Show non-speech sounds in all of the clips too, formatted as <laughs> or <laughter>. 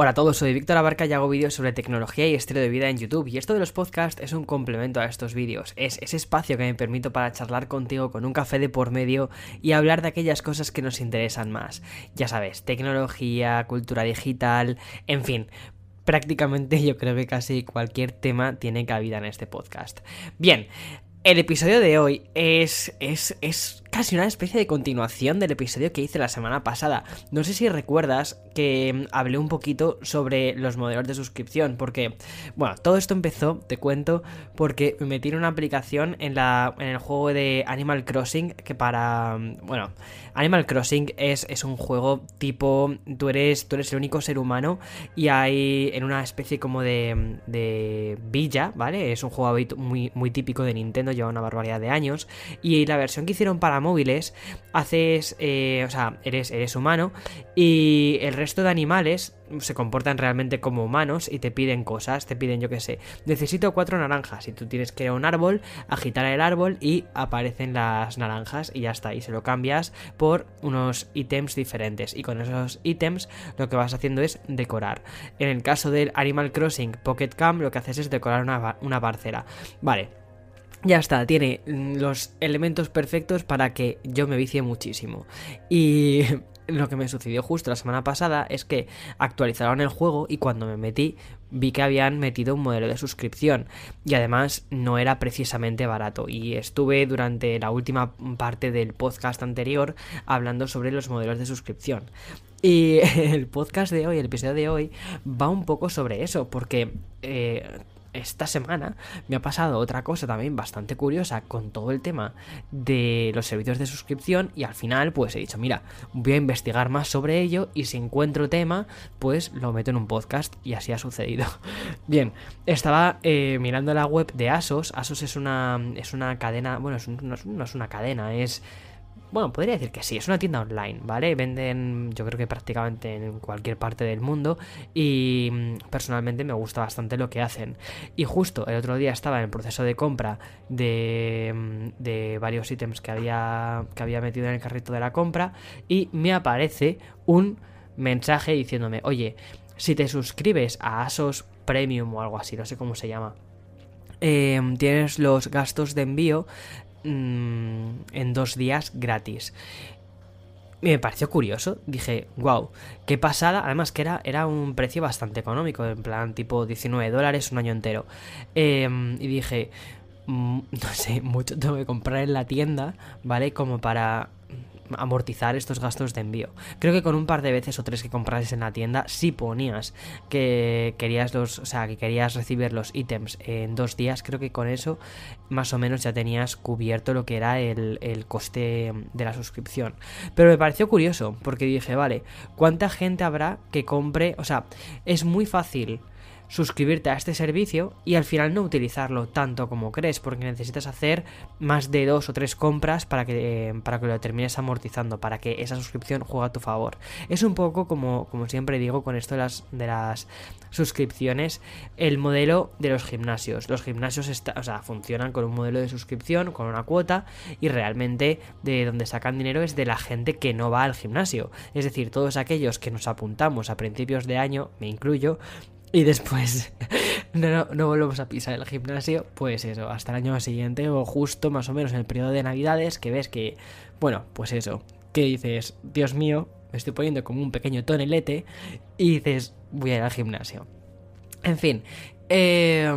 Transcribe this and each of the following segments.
Hola a todos, soy Víctor Abarca y hago vídeos sobre tecnología y estilo de vida en YouTube y esto de los podcasts es un complemento a estos vídeos, es ese espacio que me permito para charlar contigo con un café de por medio y hablar de aquellas cosas que nos interesan más. Ya sabes, tecnología, cultura digital, en fin, prácticamente yo creo que casi cualquier tema tiene cabida en este podcast. Bien, el episodio de hoy es, es, es casi una especie de continuación del episodio que hice la semana pasada. No sé si recuerdas que mm, hablé un poquito sobre los modelos de suscripción, porque, bueno, todo esto empezó, te cuento, porque me metí en una aplicación en, la, en el juego de Animal Crossing, que para, mm, bueno, Animal Crossing es, es un juego tipo, tú eres, tú eres el único ser humano y hay en una especie como de, mm, de villa, ¿vale? Es un juego muy, muy típico de Nintendo, lleva una barbaridad de años, y la versión que hicieron para móviles, haces, eh, o sea, eres, eres humano y el resto de animales se comportan realmente como humanos y te piden cosas, te piden yo que sé, necesito cuatro naranjas y tú tienes que ir a un árbol, agitar el árbol y aparecen las naranjas y ya está, y se lo cambias por unos ítems diferentes y con esos ítems lo que vas haciendo es decorar. En el caso del Animal Crossing Pocket Camp lo que haces es decorar una, una parcela. Vale, ya está, tiene los elementos perfectos para que yo me vicie muchísimo. Y <laughs> lo que me sucedió justo la semana pasada es que actualizaron el juego y cuando me metí vi que habían metido un modelo de suscripción. Y además no era precisamente barato. Y estuve durante la última parte del podcast anterior hablando sobre los modelos de suscripción. Y <laughs> el podcast de hoy, el episodio de hoy va un poco sobre eso porque eh, esta semana me ha pasado otra cosa también bastante curiosa con todo el tema de los servicios de suscripción y al final pues he dicho, mira, voy a investigar más sobre ello y si encuentro tema pues lo meto en un podcast y así ha sucedido. <laughs> Bien, estaba eh, mirando la web de Asos, Asos es una, es una cadena, bueno, no es una cadena, es bueno, podría decir que sí, es una tienda online, ¿vale? Venden yo creo que prácticamente en cualquier parte del mundo y mm, personalmente me gusta bastante lo que hacen. Y justo el otro día estaba en el proceso de compra de, mm, de varios ítems que había, que había metido en el carrito de la compra y me aparece un mensaje diciéndome, oye, si te suscribes a Asos Premium o algo así, no sé cómo se llama, em, tienes los gastos de envío Mm, en dos días gratis. me pareció curioso, dije, wow, qué pasada, además que era, era un precio bastante económico, en plan tipo 19 dólares un año entero. Em, y dije, mm, <laughs> no sé, mucho tengo que comprar en la tienda, ¿vale? Como para amortizar estos gastos de envío. Creo que con un par de veces o tres que comprases en la tienda, si ponías que querías los, o sea, que querías recibir los ítems en dos días, creo que con eso más o menos ya tenías cubierto lo que era el, el coste de la suscripción. Pero me pareció curioso, porque dije, vale, ¿cuánta gente habrá que compre? O sea, es muy fácil suscribirte a este servicio y al final no utilizarlo tanto como crees, porque necesitas hacer más de dos o tres compras para que, eh, para que lo termines amortizando, para que esa suscripción juegue a tu favor. Es un poco como, como siempre digo con esto de las, de las suscripciones, el modelo de los gimnasios. Los gimnasios o sea, funcionan con un modelo de suscripción, con una cuota, y realmente de donde sacan dinero es de la gente que no va al gimnasio. Es decir, todos aquellos que nos apuntamos a principios de año, me incluyo, y después <laughs> no, no, volvemos a pisar el gimnasio, pues eso, hasta el año siguiente o justo más o menos en el periodo de navidades que ves que, bueno, pues eso, que dices, Dios mío, me estoy poniendo como un pequeño tonelete y dices, voy a ir al gimnasio. En fin, eh,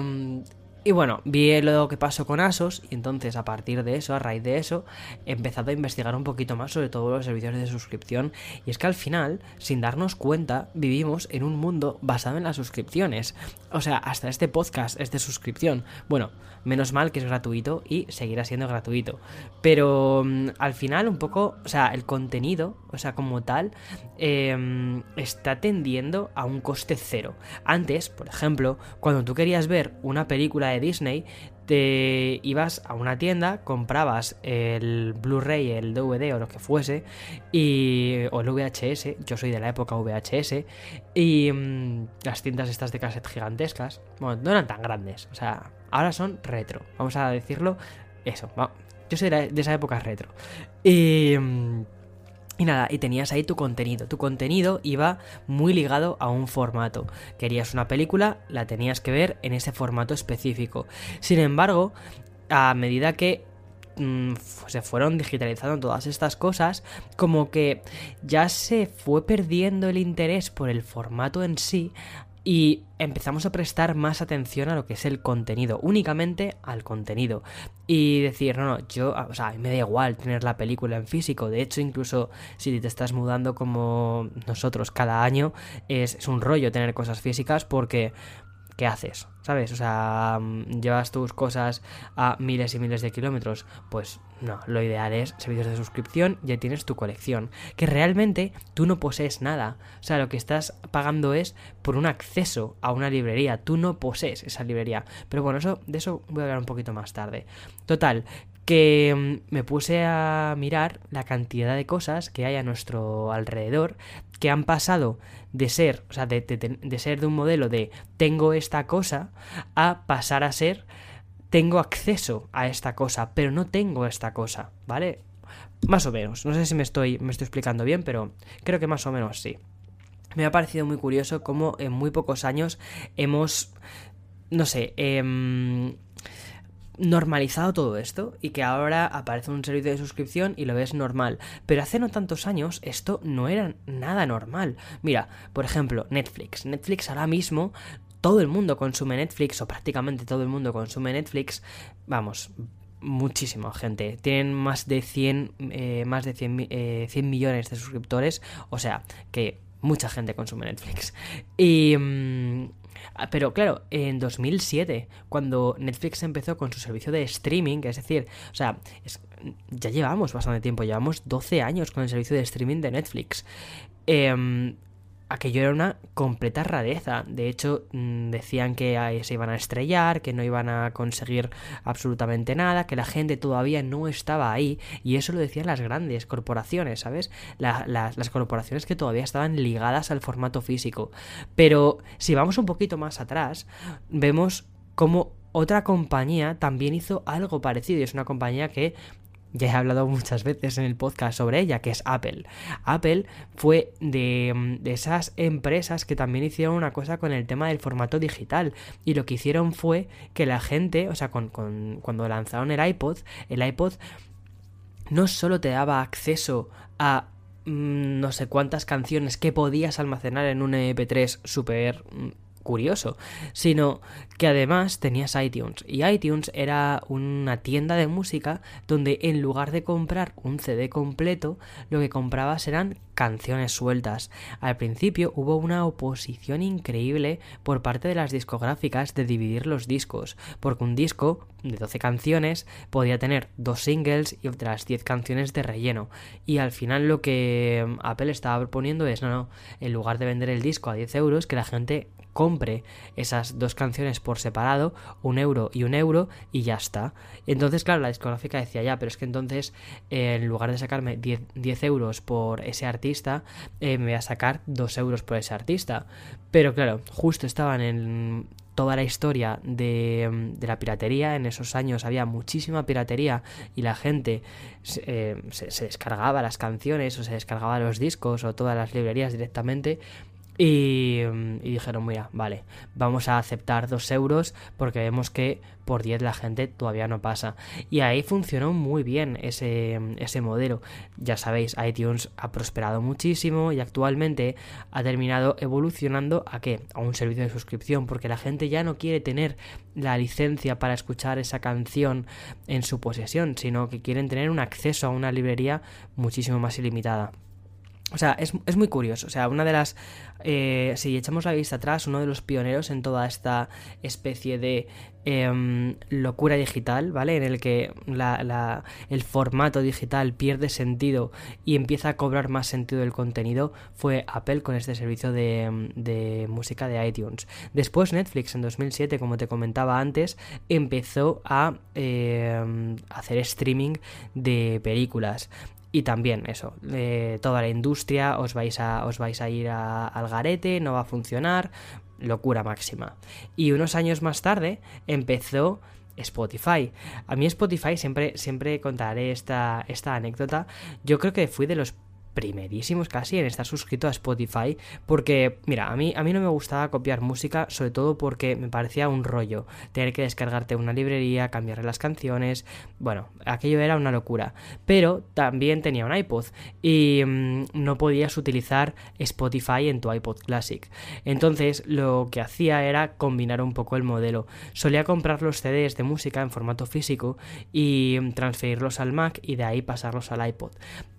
y bueno, vi lo que pasó con Asos y entonces a partir de eso, a raíz de eso, he empezado a investigar un poquito más sobre todos los servicios de suscripción y es que al final, sin darnos cuenta, vivimos en un mundo basado en las suscripciones. O sea, hasta este podcast es de suscripción. Bueno, menos mal que es gratuito y seguirá siendo gratuito. Pero mm, al final un poco, o sea, el contenido, o sea, como tal, em, está tendiendo a un coste cero. Antes, por ejemplo, cuando tú querías ver una película de Disney, te ibas a una tienda, comprabas el Blu-ray, el DVD o lo que fuese, y, o el VHS, yo soy de la época VHS, y mm, las tiendas estas de cassette gigantescas, bueno, no eran tan grandes, o sea, ahora son retro, vamos a decirlo, eso, yo soy de, esa época retro. Y... Mm, Y nada, y tenías ahí tu contenido. Tu contenido iba muy ligado a un formato. Querías una película, la tenías que ver en ese formato específico. Sin embargo, a medida que mm, se fueron digitalizando todas estas cosas, como que ya se fue perdiendo el interés por el formato en sí y empezamos a prestar más atención a lo que es el contenido, únicamente al contenido. Y decir, no, no, yo, o sea, me da igual tener la película en físico. De hecho, incluso si te estás mudando como nosotros cada año, es, es un rollo tener cosas físicas porque ¿qué haces? ¿Sabes? O sea, mm, llevas tus cosas a miles y miles de kilómetros. Pues no, lo ideal es servicios de suscripción, ya tienes tu colección. Que realmente tú no posees nada. O sea, lo que estás pagando es por un acceso a una librería. Tú no posees esa librería. Pero bueno, eso, de eso voy a hablar un poquito más tarde. Total, que mm, me puse a mirar la cantidad de cosas que hay a nuestro alrededor que han pasado de ser, o sea, de, de, ser de un modelo de tengo esta cosa a pasar a ser tengo acceso a esta cosa, pero no tengo esta cosa, ¿vale? Más o menos. No sé si me estoy, me estoy explicando bien, pero creo que más o menos sí. Me ha parecido muy curioso cómo en muy pocos años hemos, no sé, eh, normalizado todo esto y que ahora aparece un servicio de suscripción y lo ves normal. Pero hace no tantos años esto no era nada normal. Mira, por ejemplo, Netflix. Netflix ahora mismo todo el mundo consume Netflix o prácticamente todo el mundo consume Netflix. Vamos, muchísima gente. Tienen más de 100, eh, más de 100, eh, millones de suscriptores. O sea, que mucha gente consume Netflix. Y... Mm, pero claro, en 2007, cuando Netflix empezó con su servicio de streaming, es decir, o sea, ya llevamos bastante tiempo, llevamos 12 años con el servicio de streaming de Netflix. Eh, aquello era una completa rareza. De hecho, mm, decían que se iban a estrellar, que no iban a conseguir absolutamente nada, que la gente todavía no estaba ahí. Y eso lo decían las grandes corporaciones, ¿sabes? las corporaciones que todavía estaban ligadas al formato físico. Pero si vamos un poquito más atrás, vemos cómo otra compañía también hizo algo parecido. Y es una compañía que ya he hablado muchas veces en el podcast sobre ella, que es Apple. Apple fue de, esas empresas que también hicieron una cosa con el tema del formato digital. Y lo que hicieron fue que la gente, o sea, con, cuando lanzaron el iPod, el iPod no solo te daba acceso a mm, no sé cuántas canciones que podías almacenar en un MP3 super mm, curioso, sino que además tenías iTunes. Y iTunes era una tienda de música donde en lugar de comprar un CD completo, lo que comprabas eran canciones sueltas. Al principio hubo una oposición increíble por parte de las discográficas de dividir los discos, porque un disco de 12 canciones podía tener dos singles y otras 10 canciones de relleno. Y al final lo que Apple estaba proponiendo es, no, no, en lugar de vender el disco a 10 euros, que la gente compre esas dos canciones por separado, un euro y un euro, y ya está. Entonces, claro, la discográfica decía ya, pero es que entonces, eh, en lugar de sacarme 10, euros por ese artista, eh, me voy a sacar 2 euros por ese artista. Pero claro, justo estaban en toda la historia de, la piratería. En esos años había muchísima piratería y la gente eh, se, descargaba las canciones o se descargaba los discos o todas las librerías directamente. Y, dijeron, mira, vale, vamos a aceptar dos euros porque vemos que por 10 la gente todavía no pasa. Y ahí funcionó muy bien ese, ese modelo. Ya sabéis, iTunes ha prosperado muchísimo y actualmente ha terminado evolucionando a qué? A un servicio de suscripción porque la gente ya no quiere tener la licencia para escuchar esa canción en su posesión, sino que quieren tener un acceso a una librería muchísimo más ilimitada. O sea, es, es, muy curioso. O sea, una de las. Eh, si echamos la vista atrás, uno de los pioneros en toda esta especie de em, locura digital, ¿vale? En el que la, el formato digital pierde sentido y empieza a cobrar más sentido el contenido, fue Apple con este servicio de, de música de iTunes. Después, Netflix en 2007, como te comentaba antes, empezó a em, hacer streaming de películas. Y también eso, eh, toda la industria os vais a, os vais a ir al garete, no va a funcionar, locura máxima. Y unos años más tarde empezó Spotify. A mí Spotify siempre, siempre contaré esta, esta anécdota. Yo creo que fui de los primerísimos casi en estar suscrito a Spotify porque mira a mí a mí no me gustaba copiar música sobre todo porque me parecía un rollo tener que descargarte una librería cambiarle las canciones bueno aquello era una locura. Pero también tenía un iPod y mm, no podías utilizar Spotify en tu iPod Classic. Entonces lo que hacía era combinar un poco el modelo. Solía comprar los CDs de música en formato físico y transferirlos al Mac y de ahí pasarlos al iPod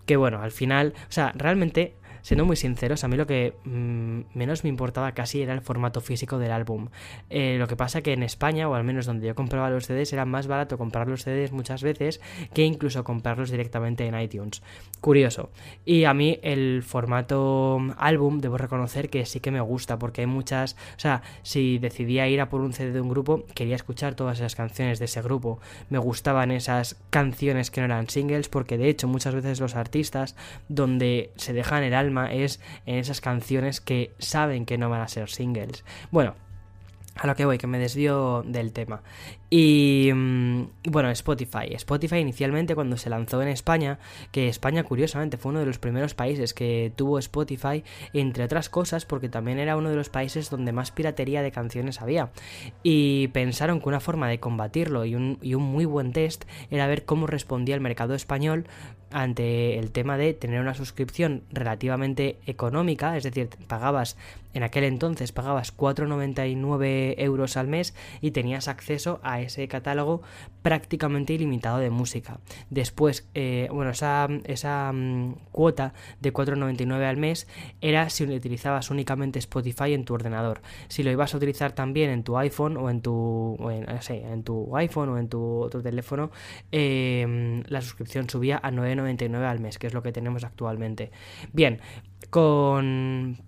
que bueno, al final, o sea, realmente siendo muy sinceros, a mí lo que mm, menos me importaba casi era el formato físico del álbum. Eh, lo que pasa que en España, o al menos donde yo compraba los CDs, era más barato comprar los CDs muchas veces que incluso comprarlos directamente en iTunes. Curioso. Y a mí el formato álbum, debo reconocer que sí que me gusta, porque hay muchas... O sea, si decidía ir a por un CD de un grupo, quería escuchar todas esas canciones de ese grupo. Me gustaban esas canciones que no eran singles, porque de hecho muchas veces los artistas, donde se dejan el es en esas canciones que saben que no van a ser singles. Bueno, a lo que voy, que me desvío del tema. Y mm, bueno, Spotify. Spotify inicialmente cuando se lanzó en España, que España curiosamente fue uno de los primeros países que tuvo Spotify, entre otras cosas porque también era uno de los países donde más piratería de canciones había. Y pensaron que una forma de combatirlo y un, y un muy buen test era ver cómo respondía el mercado español ante el tema de tener una suscripción relativamente económica, es decir, pagabas en aquel entonces pagabas 4,99 euros al mes y tenías acceso a ese catálogo prácticamente ilimitado de música. Después, eh, bueno, esa, esa mm, cuota de 4,99 al mes era si utilizabas únicamente Spotify en tu ordenador. Si lo ibas a utilizar también en tu iPhone o en tu, en, en tu iPhone o en tu otro teléfono, eh, la suscripción subía a 9,99 al mes, que es lo que tenemos actualmente. Bien, con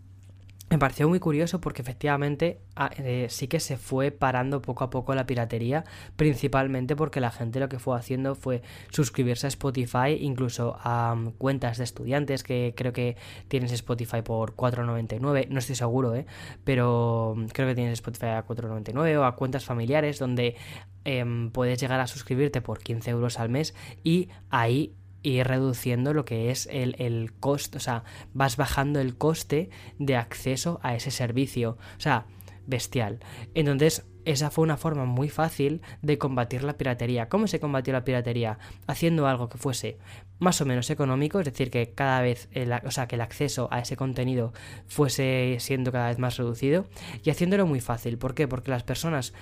me pareció muy curioso porque efectivamente ah, eh, sí que se fue parando poco a poco la piratería, principalmente porque la gente lo que fue haciendo fue suscribirse a Spotify, incluso a mm, cuentas de estudiantes que creo que tienes Spotify por 4,99, no estoy seguro, ¿eh? pero mm, creo que tienes Spotify a 4,99 o a cuentas familiares donde em, puedes llegar a suscribirte por 15 euros al mes y ahí ir reduciendo lo que es el, el coste, o sea, vas bajando el coste de acceso a ese servicio. O sea, bestial. Entonces, esa fue una forma muy fácil de combatir la piratería. ¿Cómo se combatió la piratería? Haciendo algo que fuese más o menos económico, es decir, que cada vez, o sea, que el acceso a ese contenido fuese siendo cada vez más reducido y haciéndolo muy fácil. ¿Por qué? Porque las personas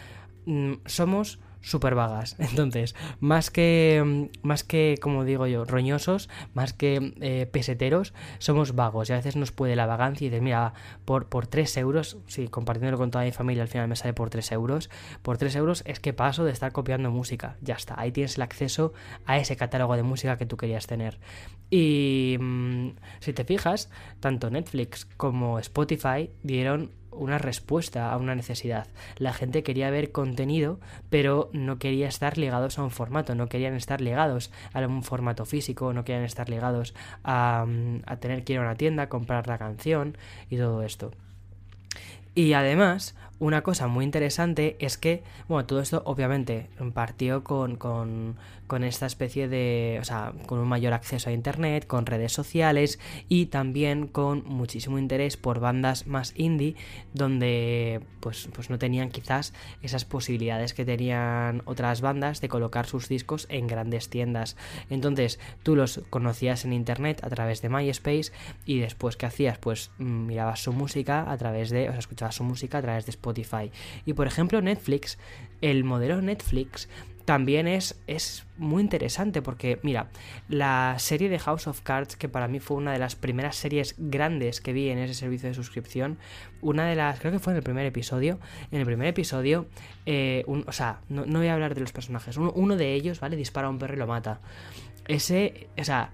mm, somos súper vagas. <laughs> Entonces, más que, mm, más que, como digo yo, roñosos, más que eh, peseteros, somos vagos. Y a veces nos puede la vagancia y decir, mira, por, por 3 euros, si compartiéndolo con toda mi familia al final me sale por 3 euros, por 3 euros es que paso de estar copiando música. Ya está, ahí tienes el acceso a ese catálogo de música que tú querías tener. Y mm, si te fijas, tanto Netflix como Spotify dieron una respuesta a una necesidad. La gente quería ver contenido, pero no quería estar ligados a un formato, no querían estar ligados a un formato físico, no querían estar ligados a, mm, a tener que ir a una tienda, comprar la canción y todo esto. Y además, una cosa muy interesante es que, bueno, todo esto obviamente partió con, con, con, esta especie de, o sea, con un mayor acceso a Internet, con redes sociales y también con muchísimo interés por bandas más indie, donde pues, pues no tenían quizás esas posibilidades que tenían otras bandas de colocar sus discos en grandes tiendas. Entonces tú los conocías en Internet a través de MySpace y después, ¿qué hacías? Pues mm, mirabas su música a través de, o sea, escuchabas su música a través de Spotify y por ejemplo Netflix, el modelo Netflix también es, es muy interesante porque, mira, la serie de House of Cards, que para mí fue una de las primeras series grandes que vi en ese servicio de suscripción, una de las, creo que fue en el primer episodio, en el primer episodio, eh, o sea, no, voy a hablar de los personajes, uno, uno de ellos, ¿vale? Dispara a un perro y lo mata. Ese, o sea,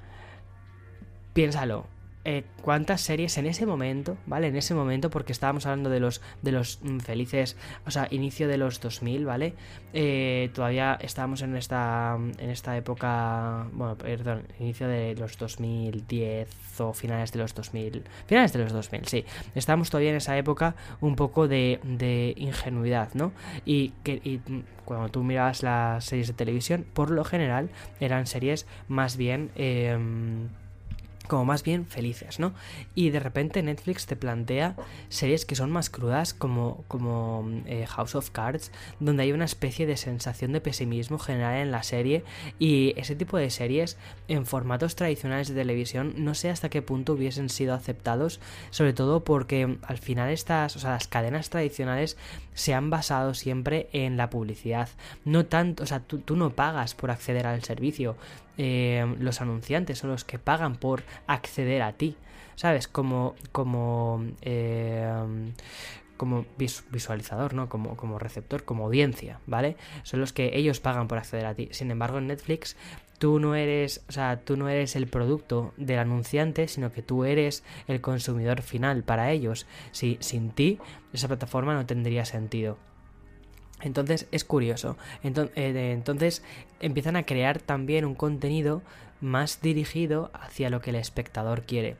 piénsalo, eh, cuántas series en ese momento, ¿vale? En ese momento, porque estábamos hablando de los, de los mm, felices, o sea, inicio de los 2000, ¿vale? Eh, todavía estábamos en esta, en esta época, bueno, perdón, inicio de los 2010 o finales de los 2000, finales de los 2000, sí. Estábamos todavía en esa época un poco de, de ingenuidad, ¿no? Y que y mm, cuando tú mirabas las series de televisión, por lo general eran series más bien... Eh, como más bien felices, ¿no? Y de repente Netflix te plantea series que son más crudas como, como eh, House of Cards, donde hay una especie de sensación de pesimismo general en la serie y ese tipo de series en formatos tradicionales de televisión no sé hasta qué punto hubiesen sido aceptados, sobre todo porque al final estas, o sea, las cadenas tradicionales se han basado siempre en la publicidad, no tanto, o sea, tú, tú no pagas por acceder al servicio, eh, los anunciantes son los que pagan por acceder a ti, ¿sabes? Como, como, eh, como visualizador, ¿no? Como, como receptor, como audiencia, ¿vale? Son los que ellos pagan por acceder a ti. Sin embargo, en Netflix tú no eres, o sea, tú no eres el producto del anunciante, sino que tú eres el consumidor final para ellos. Si sin ti esa plataforma no tendría sentido. Entonces es curioso. Eh, entonces, empiezan a crear también un contenido más dirigido hacia lo que el espectador quiere.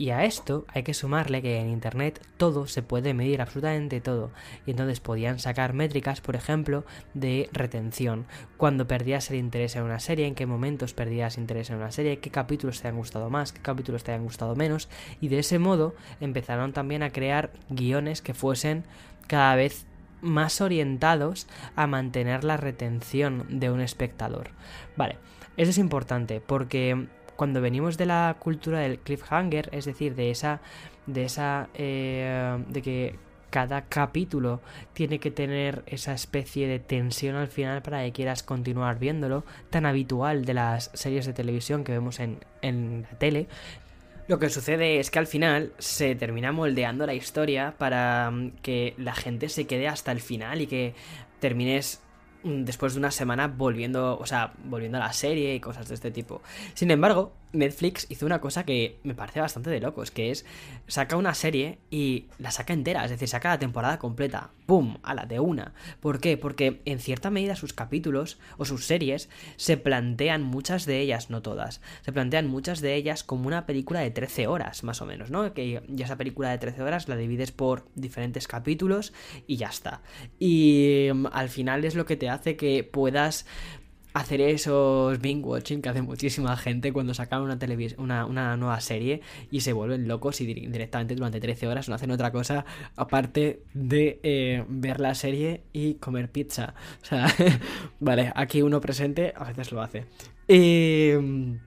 Y a esto hay que sumarle que en Internet todo se puede medir, absolutamente todo. Y entonces podían sacar métricas, por ejemplo, de retención. Cuando perdías el interés en una serie, en qué momentos perdías interés en una serie, qué capítulos te han gustado más, qué capítulos te han gustado menos. Y de ese modo empezaron también a crear guiones que fuesen cada vez más orientados a mantener la retención de un espectador. Vale, eso es importante porque cuando venimos de la cultura del cliffhanger, es decir, de esa, de esa, eh, de que cada capítulo tiene que tener esa especie de tensión al final para que quieras continuar viéndolo, tan habitual de las series de televisión que vemos en, en la tele, lo que sucede es que al final se termina moldeando la historia para mm, que la gente se quede hasta el final y que termines después de una semana volviendo, o sea, volviendo a la serie y cosas de este tipo. Sin embargo, Netflix hizo una cosa que me parece bastante de locos, que es saca una serie y la saca entera, es decir, saca la temporada completa, ¡pum! a la de una. ¿Por qué? Porque en cierta medida sus capítulos o sus series se plantean muchas de ellas, no todas, se plantean muchas de ellas como una película de 13 horas, más o menos, ¿no? Que ya esa película de 13 horas la divides por diferentes capítulos y ya está. Y mm, al final es lo que te hace que puedas hacer esos binge watching que hace muchísima gente cuando sacan una, una, una nueva serie y se vuelven locos y directamente durante 13 horas no hacen otra cosa aparte de eh, ver la serie y comer pizza. O sea, <laughs> vale, aquí uno presente a veces lo hace. Eh,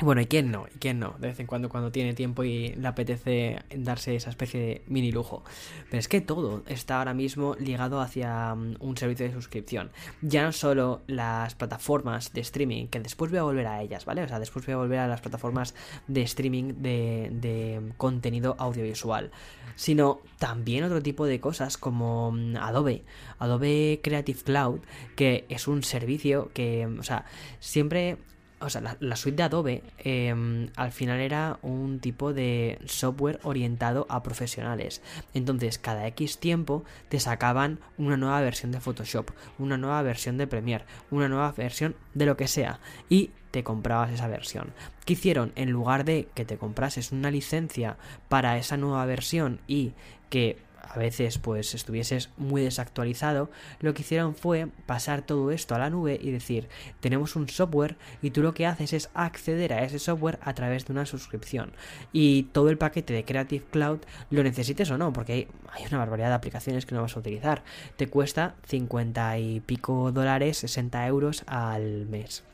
bueno, ¿y quién no? ¿Y quién no? De vez en cuando cuando tiene tiempo y le apetece darse esa especie de mini lujo. Pero es que todo está ahora mismo ligado hacia mm, un servicio de suscripción. Ya no solo las plataformas de streaming, que después voy a volver a ellas, ¿vale? O sea, después voy a volver a las plataformas de streaming de, contenido audiovisual. Sino también otro tipo de cosas como mm, Adobe. Adobe Creative Cloud, que es un servicio que, o sea, siempre o sea, la, suite de Adobe em, al final era un tipo de software orientado a profesionales. Entonces, cada X tiempo te sacaban una nueva versión de Photoshop, una nueva versión de Premiere, una nueva versión de lo que sea. Y te comprabas esa versión. ¿Qué hicieron? En lugar de que te comprases una licencia para esa nueva versión y que a veces pues estuvieses muy desactualizado, lo que hicieron fue pasar todo esto a la nube y decir, tenemos un software y tú lo que haces es acceder a ese software a través de una suscripción. Y todo el paquete de Creative Cloud lo necesites o no, porque hay, hay una barbaridad de aplicaciones que no vas a utilizar. Te cuesta 50 y pico dólares, 60 euros al mes.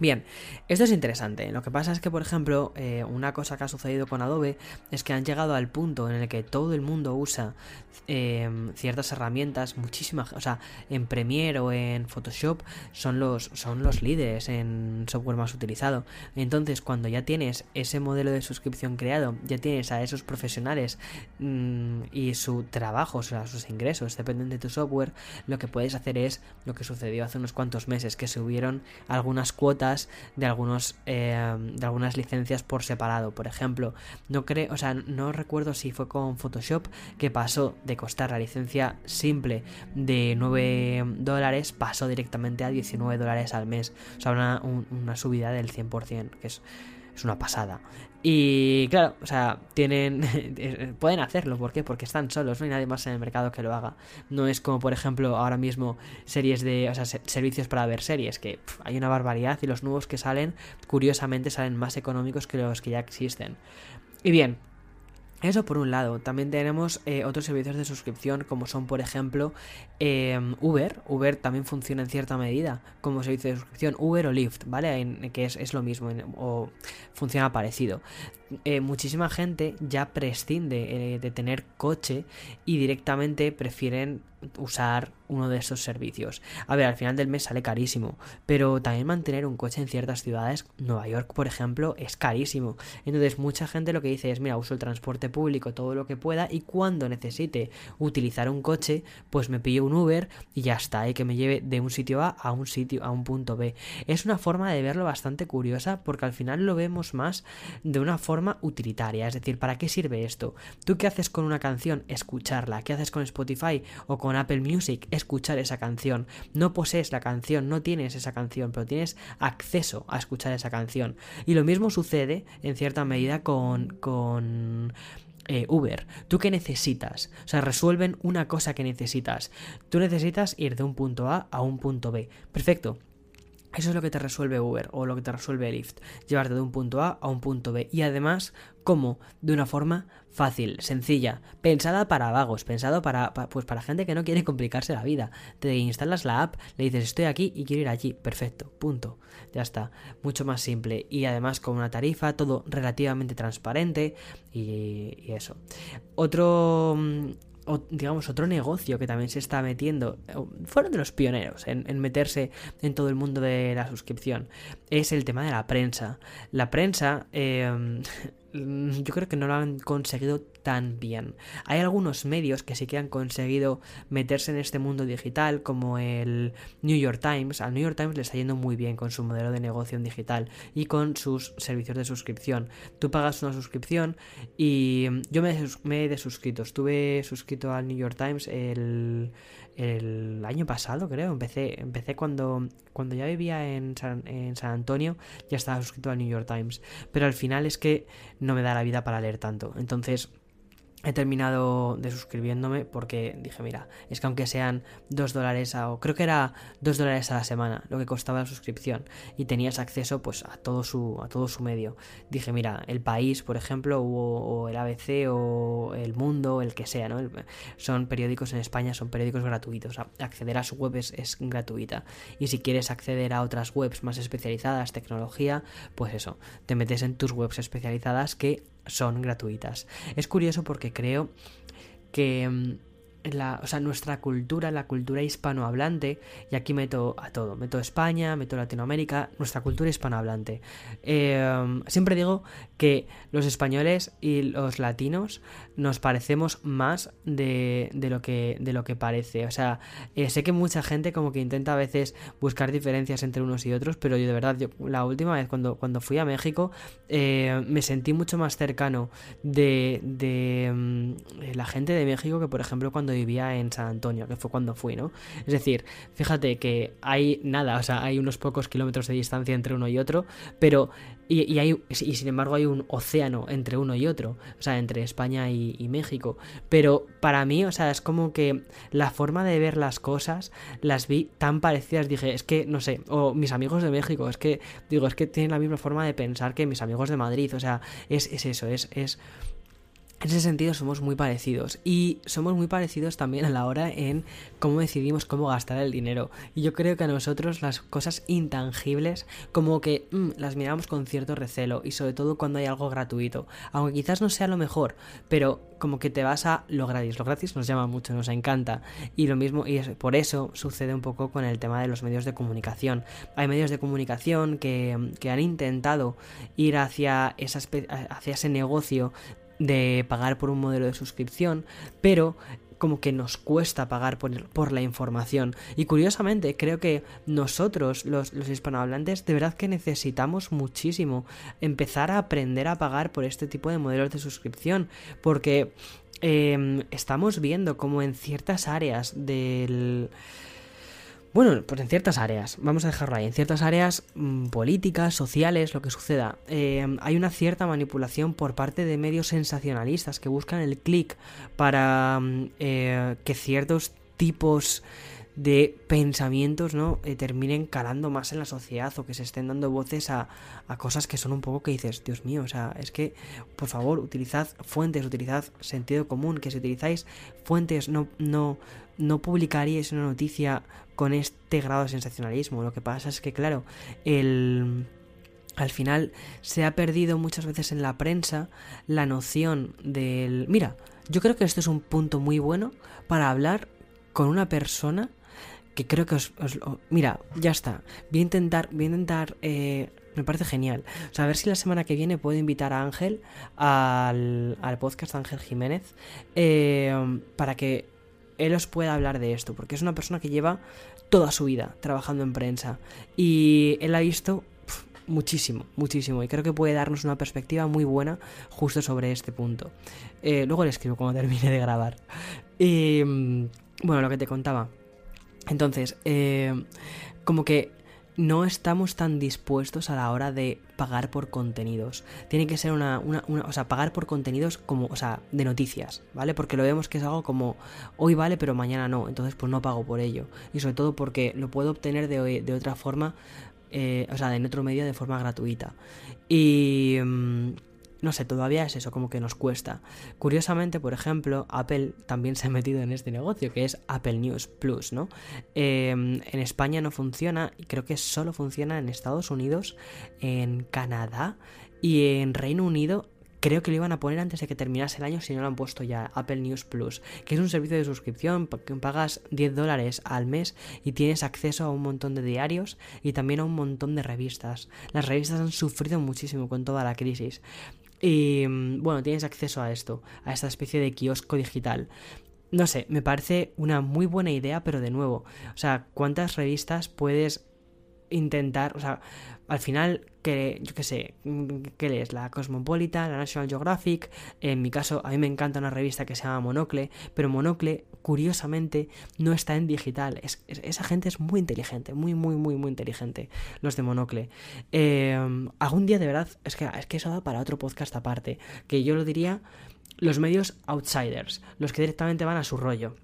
Bien, esto es interesante. Lo que pasa es que, por ejemplo, eh, una cosa que ha sucedido con Adobe es que han llegado al punto en el que todo el mundo usa em, ciertas herramientas, muchísimas, o sea, en Premiere o en Photoshop son los, son los líderes en software más utilizado. Entonces, cuando ya tienes ese modelo de suscripción creado, ya tienes a esos profesionales mm, y su trabajo, o sea, sus ingresos dependen de tu software, lo que puedes hacer es lo que sucedió hace unos cuantos meses, que subieron algunas cuotas de algunos eh, de algunas licencias por separado. Por ejemplo, no creo, o sea, no recuerdo si fue con Photoshop que pasó de costar la licencia simple de 9 dólares, pasó directamente a 19 dólares al mes. O sea, una, una subida del 100%, que es es una pasada. Y claro, o sea, tienen. <laughs> pueden hacerlo, ¿por qué? Porque están solos, no hay nadie más en el mercado que lo haga. No es como, por ejemplo, ahora mismo series de. O sea, servicios para ver series, que hay una barbaridad y los nuevos que salen, curiosamente, salen más económicos que los que ya existen. Y bien, eso por un lado. También tenemos eh, otros servicios de suscripción como son por ejemplo em, Uber. Uber también funciona en cierta medida como servicio de suscripción. Uber o Lyft, ¿vale? que es, lo mismo o funciona parecido. Eh, muchísima gente ya prescinde eh, de tener coche y directamente prefieren usar uno de estos servicios. A ver, al final del mes sale carísimo, pero también mantener un coche en ciertas ciudades, Nueva York por ejemplo, es carísimo. Entonces mucha gente lo que dice es, mira, uso el transporte público todo lo que pueda y cuando necesite utilizar un coche, pues me pillo un Uber y ya está, y que me lleve de un sitio A a un sitio, a un punto B. Es una forma de verlo bastante curiosa porque al final lo vemos más de una forma utilitaria, es decir, ¿para qué sirve esto? ¿Tú qué haces con una canción? Escucharla. ¿Qué haces con Spotify o con Apple Music? escuchar esa canción. No posees la canción, no tienes esa canción, pero tienes acceso a escuchar esa canción. Y lo mismo sucede en cierta medida con, con eh, Uber. ¿Tú qué necesitas? O sea, resuelven una cosa que necesitas. Tú necesitas ir de un punto A a un punto B. Perfecto. Eso es lo que te resuelve Uber o lo que te resuelve Lyft, llevarte de un punto A a un punto B. Y además, ¿cómo? De una forma fácil, sencilla, pensada para vagos, pensado para, pues para gente que no quiere complicarse la vida. Te instalas la app, le dices estoy aquí y quiero ir allí, perfecto, punto. Ya está, mucho más simple y además con una tarifa, todo relativamente transparente y, y eso. Otro mm, digamos, otro negocio que también se está metiendo, eh, fueron de los pioneros en, meterse en todo el mundo de la suscripción, es el tema de la prensa. La prensa, eh, <laughs> yo creo que no lo han conseguido tan bien. Hay algunos medios que sí que han conseguido meterse en este mundo digital, como el New York Times. Al New York Times le está yendo muy bien con su modelo de negocio en digital y con sus servicios de suscripción. Tú pagas una suscripción y yo me, me he desuscrito. Estuve suscrito al New York Times el, el año pasado, creo. Empecé, empecé cuando, cuando ya vivía en San, en San Antonio, ya estaba suscrito al New York Times. Pero al final es que no me da la vida para leer tanto. Entonces he terminado de suscribiéndome porque dije, mira, es que aunque sean 2 dólares o creo que era 2 dólares a la semana lo que costaba la suscripción y tenías acceso pues a todo su a todo su medio. Dije, mira, El País, por ejemplo, o, el ABC o El Mundo, el que sea, ¿no? son periódicos en España, son periódicos gratuitos. Acceder a su web es, es gratuita. Y si quieres acceder a otras webs más especializadas, tecnología, pues eso, te metes en tus webs especializadas que son gratuitas. Es curioso porque creo que mm, la, o sea, nuestra cultura, la cultura hispanohablante, y aquí meto a todo, meto España, meto Latinoamérica, nuestra cultura hispanohablante. Em, siempre digo que los españoles y los latinos nos parecemos más de, de, lo, que, de lo que parece. O sea, eh, sé que mucha gente como que intenta a veces buscar diferencias entre unos y otros, pero yo de verdad, yo, la última vez cuando, cuando fui a México, eh, me sentí mucho más cercano de, de mm, la gente de México que, por ejemplo, cuando vivía en San Antonio, que fue cuando fui, ¿no? Es decir, fíjate que hay nada, o sea, hay unos pocos kilómetros de distancia entre uno y otro, pero y, hay, y sin embargo hay un océano entre uno y otro, o sea, entre España y, México. Pero para mí, o sea, es como que la forma de ver las cosas las vi tan parecidas, dije, es que, no sé, o mis amigos de México, es que, digo, es que tienen la misma forma de pensar que mis amigos de Madrid, o sea, es, es eso, es, es en ese sentido somos muy parecidos y somos muy parecidos también a la hora en cómo decidimos cómo gastar el dinero. Y yo creo que a nosotros las cosas intangibles como que mm, las miramos con cierto recelo y sobre todo cuando hay algo gratuito. Aunque quizás no sea lo mejor, pero como que te vas a lo gratis. Lo gratis nos llama mucho, nos encanta. Y lo mismo, y por eso sucede un poco con el tema de los medios de comunicación. Hay medios de comunicación que, que han intentado ir hacia, esa hacia ese negocio de pagar por un modelo de suscripción, pero como que nos cuesta pagar por, por, la información. Y curiosamente, creo que nosotros, los, hispanohablantes, de verdad que necesitamos muchísimo empezar a aprender a pagar por este tipo de modelos de suscripción. Porque em, estamos viendo como en ciertas áreas del Bueno, pues en ciertas áreas, vamos a dejarlo ahí, en ciertas áreas mm, políticas, sociales, lo que suceda, eh, hay una cierta manipulación por parte de medios sensacionalistas que buscan el clic para mm, eh, que ciertos tipos de pensamientos, ¿no? Eh, terminen calando más en la sociedad o que se estén dando voces a, cosas que son un poco que dices, Dios mío, o sea, es que, por favor, utilizad fuentes, utilizad sentido común, que si utilizáis fuentes no, no, no publicaríais una noticia con este grado de sensacionalismo. Lo que pasa es que, claro, el... Al final se ha perdido muchas veces en la prensa la noción del... Mira, yo creo que este es un punto muy bueno para hablar con una persona que creo que os, mira, ya está. Voy a intentar, voy a intentar, eh, me parece genial. O sea, a ver si la semana que viene puedo invitar a Ángel al, al podcast Ángel Jiménez eh, para que él os pueda hablar de esto, porque es una persona que lleva toda su vida trabajando en prensa y él ha visto muchísimo, muchísimo. Y creo que puede darnos una perspectiva muy buena justo sobre este punto. Eh, luego le escribo cuando <laughs> termine de grabar. Y mm, bueno, lo que te contaba. Entonces, eh, como que no estamos tan dispuestos a la hora de pagar por contenidos. Tiene que ser una, una, o sea, pagar por contenidos como, o sea, de noticias, ¿vale? Porque lo vemos que es algo como, hoy vale, pero mañana no, entonces pues no pago por ello. Y sobre todo porque lo puedo obtener de, de otra forma, eh, o sea, en otro medio de forma gratuita. Y... Mm, no sé, todavía es eso, como que nos cuesta. Curiosamente, por ejemplo, Apple también se ha metido en este negocio, que es Apple News Plus, ¿no? Em, en España no funciona, y creo que solo funciona en Estados Unidos, en Canadá y en Reino Unido Creo que lo iban a poner antes de que terminase el año si no lo han puesto ya, Apple News Plus, que es un servicio de suscripción que pagas 10 dólares al mes y tienes acceso a un montón de diarios y también a un montón de revistas. Las revistas han sufrido muchísimo con toda la crisis. Y mm, bueno, tienes acceso a esto, a esta especie de kiosco digital. No sé, me parece una muy buena idea, pero de nuevo, o sea, ¿cuántas revistas puedes intentar, o sea, al final, que yo qué sé, ¿qué lees? La Cosmopolitan, la National Geographic, en mi caso a mí me encanta una revista que se llama Monocle, pero Monocle, curiosamente, no está en digital. Es, esa gente es muy inteligente, muy, muy, muy, muy inteligente, los de Monocle. Eh, algún día de verdad, es que, es que eso da para otro podcast aparte, que yo lo diría los medios outsiders, los que directamente van a su rollo.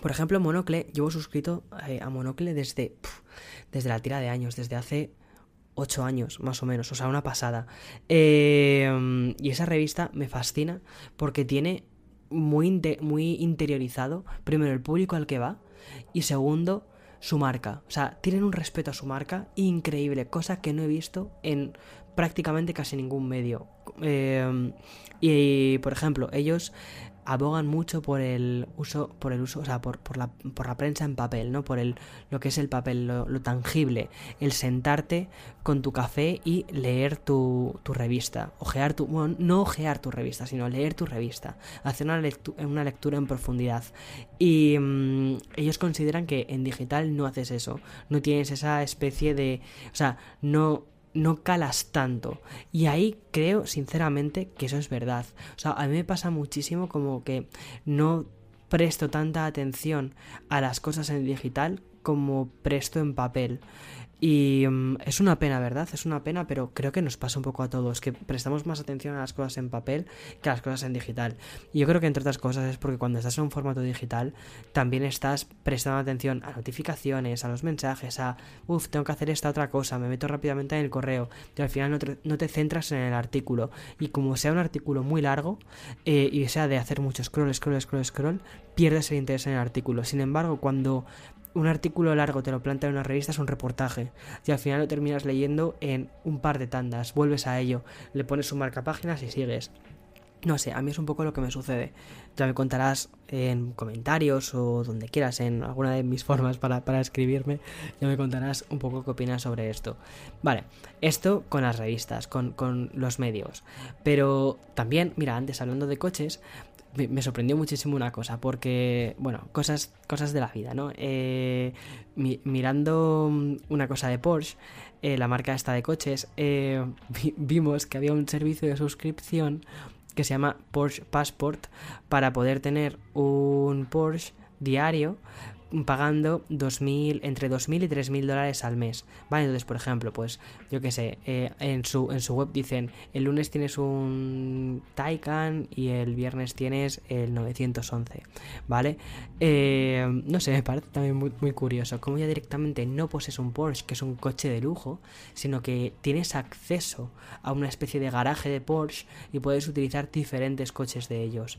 Por ejemplo, Monocle, llevo suscrito eh, a Monocle desde, desde la tira de años, desde hace 8 años, más o menos, o sea, una pasada. Eh, y esa revista me fascina porque tiene muy, muy interiorizado, primero, el público al que va, y segundo, su marca. O sea, tienen un respeto a su marca increíble, cosa que no he visto en prácticamente casi ningún medio. Eh, y, por ejemplo, ellos abogan mucho por el uso, por el uso, o sea, por, por, la, por la prensa en papel, ¿no? Por el, lo que es el papel, lo, tangible, el sentarte con tu café y leer tu, tu revista, ojear tu, bueno, no ojear tu revista, sino leer tu revista, hacer una, una lectura en profundidad. Y mm, ellos consideran que en digital no haces eso, no tienes esa especie de, o sea, no no calas tanto. Y ahí creo, sinceramente, que eso es verdad. O sea, a mí me pasa muchísimo como que no presto tanta atención a las cosas en digital como presto en papel. Y mm, es una pena, ¿verdad? Es una pena, pero creo que nos pasa un poco a todos, que prestamos más atención a las cosas en papel que a las cosas en digital. Y yo creo que entre otras cosas es porque cuando estás en un formato digital, también estás prestando atención a notificaciones, a los mensajes, a, uff, tengo que hacer esta otra cosa, me meto rápidamente en el correo, y al final no te, centras en el artículo. Y como sea un artículo muy largo, eh, y sea de hacer mucho scroll, scroll, scroll, scroll, pierdes el interés en el artículo. Sin embargo, cuando un artículo largo te lo plantea en una revista es un reportaje y al final lo terminas leyendo en un par de tandas, vuelves a ello, le pones un marcapáginas y sigues. No sé, a mí es un poco lo que me sucede. Ya me contarás en comentarios o donde quieras, en alguna de mis formas para, para, escribirme, ya me contarás un poco qué opinas sobre esto. Vale, esto con las revistas, con, con los medios. Pero también, mira, antes hablando de coches, me, sorprendió muchísimo una cosa, porque, bueno, cosas, cosas de la vida, ¿no? Eh, mirando una cosa de Porsche, eh, la marca esta de coches, eh, <laughs> vimos que había un servicio de suscripción que se llama Porsche Passport para poder tener un Porsche diario pagando 2000, entre 2.000 y 3.000 dólares al mes. ¿Vale? Entonces, por ejemplo, pues yo qué sé, eh, en, su, en su web dicen, el lunes tienes un Taycan y el viernes tienes el 911. ¿Vale? Eh, no sé, me parece también muy, curioso. Como ya directamente no posees un Porsche, que es un coche de lujo, sino que tienes acceso a una especie de garaje de Porsche y puedes utilizar diferentes coches de ellos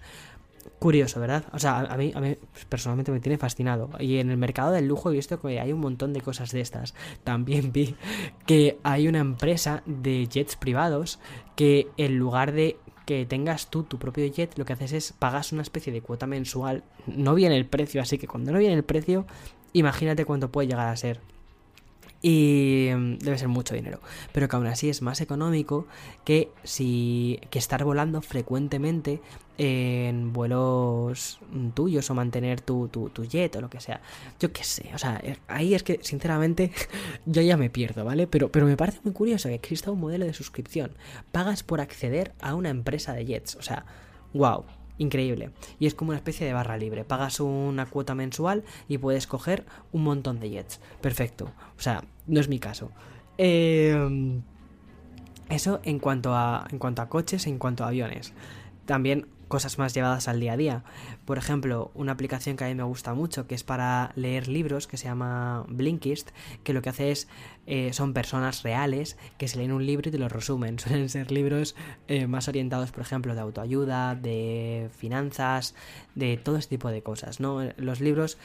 curioso, ¿verdad? O sea, a mí, mí personalmente me tiene fascinado. Y en el mercado del lujo he visto que hay un montón de cosas de estas. También vi que hay una empresa de jets privados que en lugar de que tengas tú tu propio jet, lo que haces es pagas una especie de cuota mensual. No viene el precio, así que cuando no viene el precio, imagínate cuánto puede llegar a ser. Y mm, debe ser mucho dinero. Pero que aún así es más económico que si. que estar volando frecuentemente en vuelos tuyos o mantener tu, tu, tu, jet o lo que sea. Yo qué sé, o sea, eh, ahí es que sinceramente <laughs> yo ya me pierdo, ¿vale? Pero, pero me parece muy curioso que exista un modelo de suscripción. Pagas por acceder a una empresa de jets, o sea, wow. Increíble. Y es como una especie de barra libre. Pagas una cuota mensual y puedes coger un montón de jets. Perfecto. O sea, no es mi caso. Eh, eso en cuanto a, en cuanto a coches, en cuanto a aviones. También cosas más llevadas al día a día. Por ejemplo, una aplicación que a mí me gusta mucho, que es para leer libros, que se llama Blinkist, que lo que hace es, eh, son personas reales que se leen un libro y te lo resumen. <laughs> Suelen ser libros eh, más orientados, por ejemplo, de autoayuda, de finanzas, de todo ese tipo de cosas, ¿no? Los libros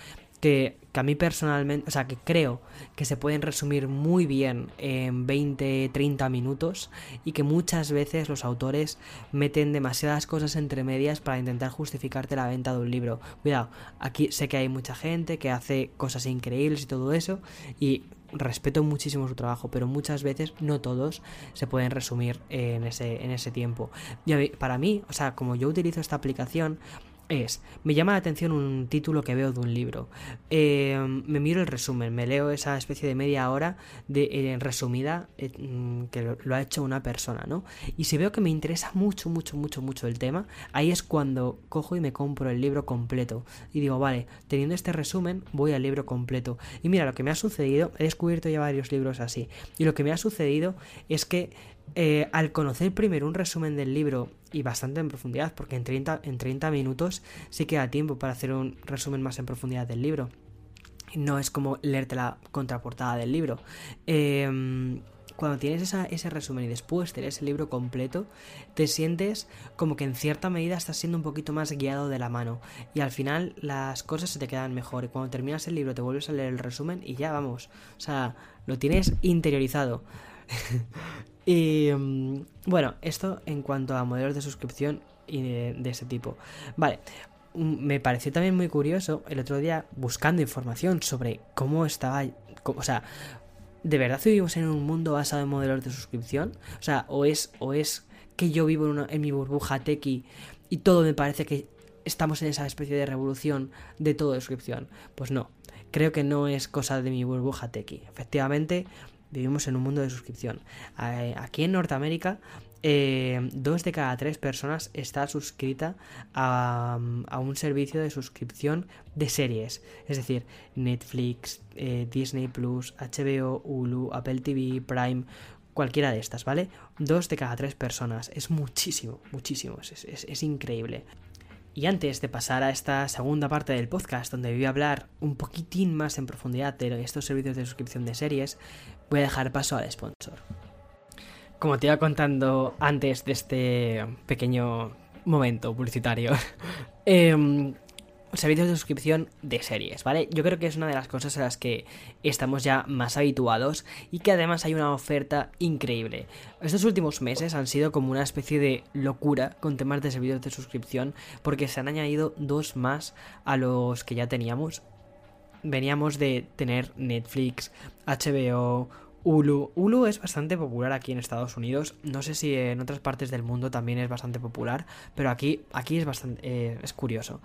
que, a mí personalmente, o sea, que creo que se pueden resumir muy bien en 20, 30 minutos y que muchas veces los autores meten demasiadas cosas entre medias para intentar justificarte la venta de un libro. Cuidado, aquí sé que hay mucha gente que hace cosas increíbles y todo eso y respeto muchísimo su trabajo, pero muchas veces no todos se pueden resumir en ese, en ese tiempo. Y para mí, o sea, como yo utilizo esta aplicación, es, me llama la atención un título que veo de un libro, eh, me miro el resumen, me leo esa especie de media hora de eh, resumida eh, mm, que lo, lo, ha hecho una persona, ¿no? Y si veo que me interesa mucho, mucho, mucho, mucho el tema, ahí es cuando cojo y me compro el libro completo y digo, vale, teniendo este resumen, voy al libro completo. Y mira, lo que me ha sucedido, he descubierto ya varios libros así, y lo que me ha sucedido es que eh, al conocer primero un resumen del libro y bastante en profundidad, porque en 30, en 30 minutos sí queda tiempo para hacer un resumen más en profundidad del libro. No es como leerte la contraportada del libro. Eh, cuando tienes ese resumen y después tienes el libro completo, te sientes como que en cierta medida estás siendo un poquito más guiado de la mano. Y al final las cosas se te quedan mejor. Y cuando terminas el libro te vuelves a leer el resumen y ya vamos. O sea, lo tienes interiorizado. <laughs> y mm, bueno, esto en cuanto a modelos de suscripción y de, ese tipo. Vale, mm, me pareció también muy curioso el otro día buscando información sobre cómo estaba, o sea, ¿de verdad vivimos en un mundo basado en modelos de suscripción? O sea, o es, o es que yo vivo en mi burbuja tequi y todo me parece que estamos en esa especie de revolución de todo de suscripción. Pues no, creo que no es cosa de mi burbuja tequi. Efectivamente, vivimos en un mundo de suscripción. Aquí en Norteamérica, eh, dos de cada tres personas está suscrita a, un servicio de suscripción de series. Es decir, Netflix, eh, Disney Plus, HBO, Hulu, Apple TV, Prime, cualquiera de estas, ¿vale? Dos de cada tres personas. Es muchísimo, muchísimo. Es, es, increíble. Y antes de pasar a esta segunda parte del podcast, donde voy a hablar un poquitín más en profundidad de estos servicios de suscripción de series, voy a dejar paso al sponsor. Como te iba contando antes de este pequeño momento publicitario, <laughs> eh, servicios de suscripción de series, ¿vale? Yo creo que es una de las cosas a las que estamos ya más habituados y que además hay una oferta increíble. Estos últimos meses han sido como una especie de locura con temas de servicios de suscripción porque se han añadido dos más a los que ya teníamos. Veníamos de tener Netflix, HBO, Hulu. Hulu es bastante popular aquí en Estados Unidos. No sé si en otras partes del mundo también es bastante popular, pero aquí, aquí es bastante eh, es curioso.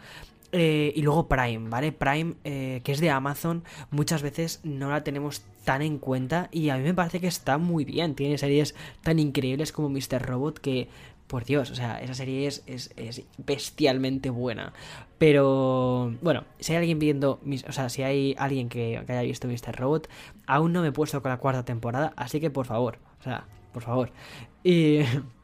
Eh, y luego Prime, ¿vale? Prime, eh, que es de Amazon, muchas veces no la tenemos tan en cuenta y a mí me parece que está muy bien. Tiene series tan increíbles como Mr. Robot que por Dios, o sea, esa serie es, es, bestialmente buena. Pero, bueno, si hay alguien viendo, o sea, si hay alguien que, que haya visto Mr. Robot, aún no me he puesto con la cuarta temporada, así que por favor, o sea, por favor. Y <laughs>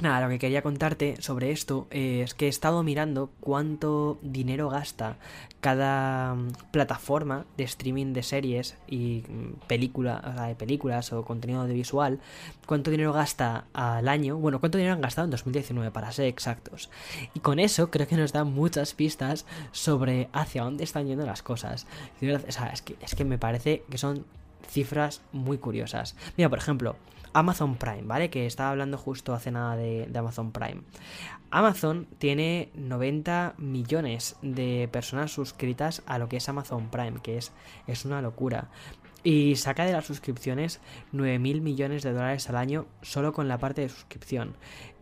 Nada, lo que quería contarte sobre esto es que he estado mirando cuánto dinero gasta cada mm, plataforma de streaming de series y mm, película, o sea, de películas o contenido audiovisual, cuánto dinero gasta al año, bueno, cuánto dinero han gastado en 2019 para ser exactos. Y con eso creo que nos dan muchas pistas sobre hacia dónde están yendo las cosas. O sea, es que, es que me parece que son cifras muy curiosas. Mira, por ejemplo, Amazon Prime, ¿vale? Que estaba hablando justo hace nada de, Amazon Prime. Amazon tiene 90 millones de personas suscritas a lo que es Amazon Prime, que es, es una locura. Y saca de las suscripciones 9.000 millones de dólares al año solo con la parte de suscripción.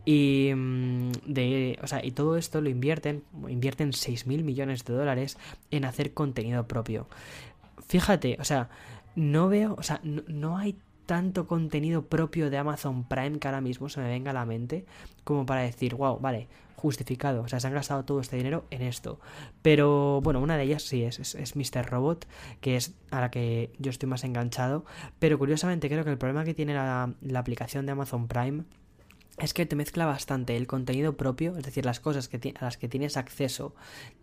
Y, mm, de, o sea, y todo esto lo invierten, invierten 6.000 millones de dólares en hacer contenido propio. Fíjate, o sea, no veo, o sea, no, hay tanto contenido propio de Amazon Prime que ahora mismo se me venga a la mente como para decir, wow, vale, justificado. O sea, se han gastado todo este dinero en esto. Pero bueno, una de ellas sí es, es, Mr. Robot, que es a la que yo estoy más enganchado. Pero curiosamente creo que el problema que tiene la, la aplicación de Amazon Prime es que te mezcla bastante el contenido propio, es decir, las cosas que a las que tienes acceso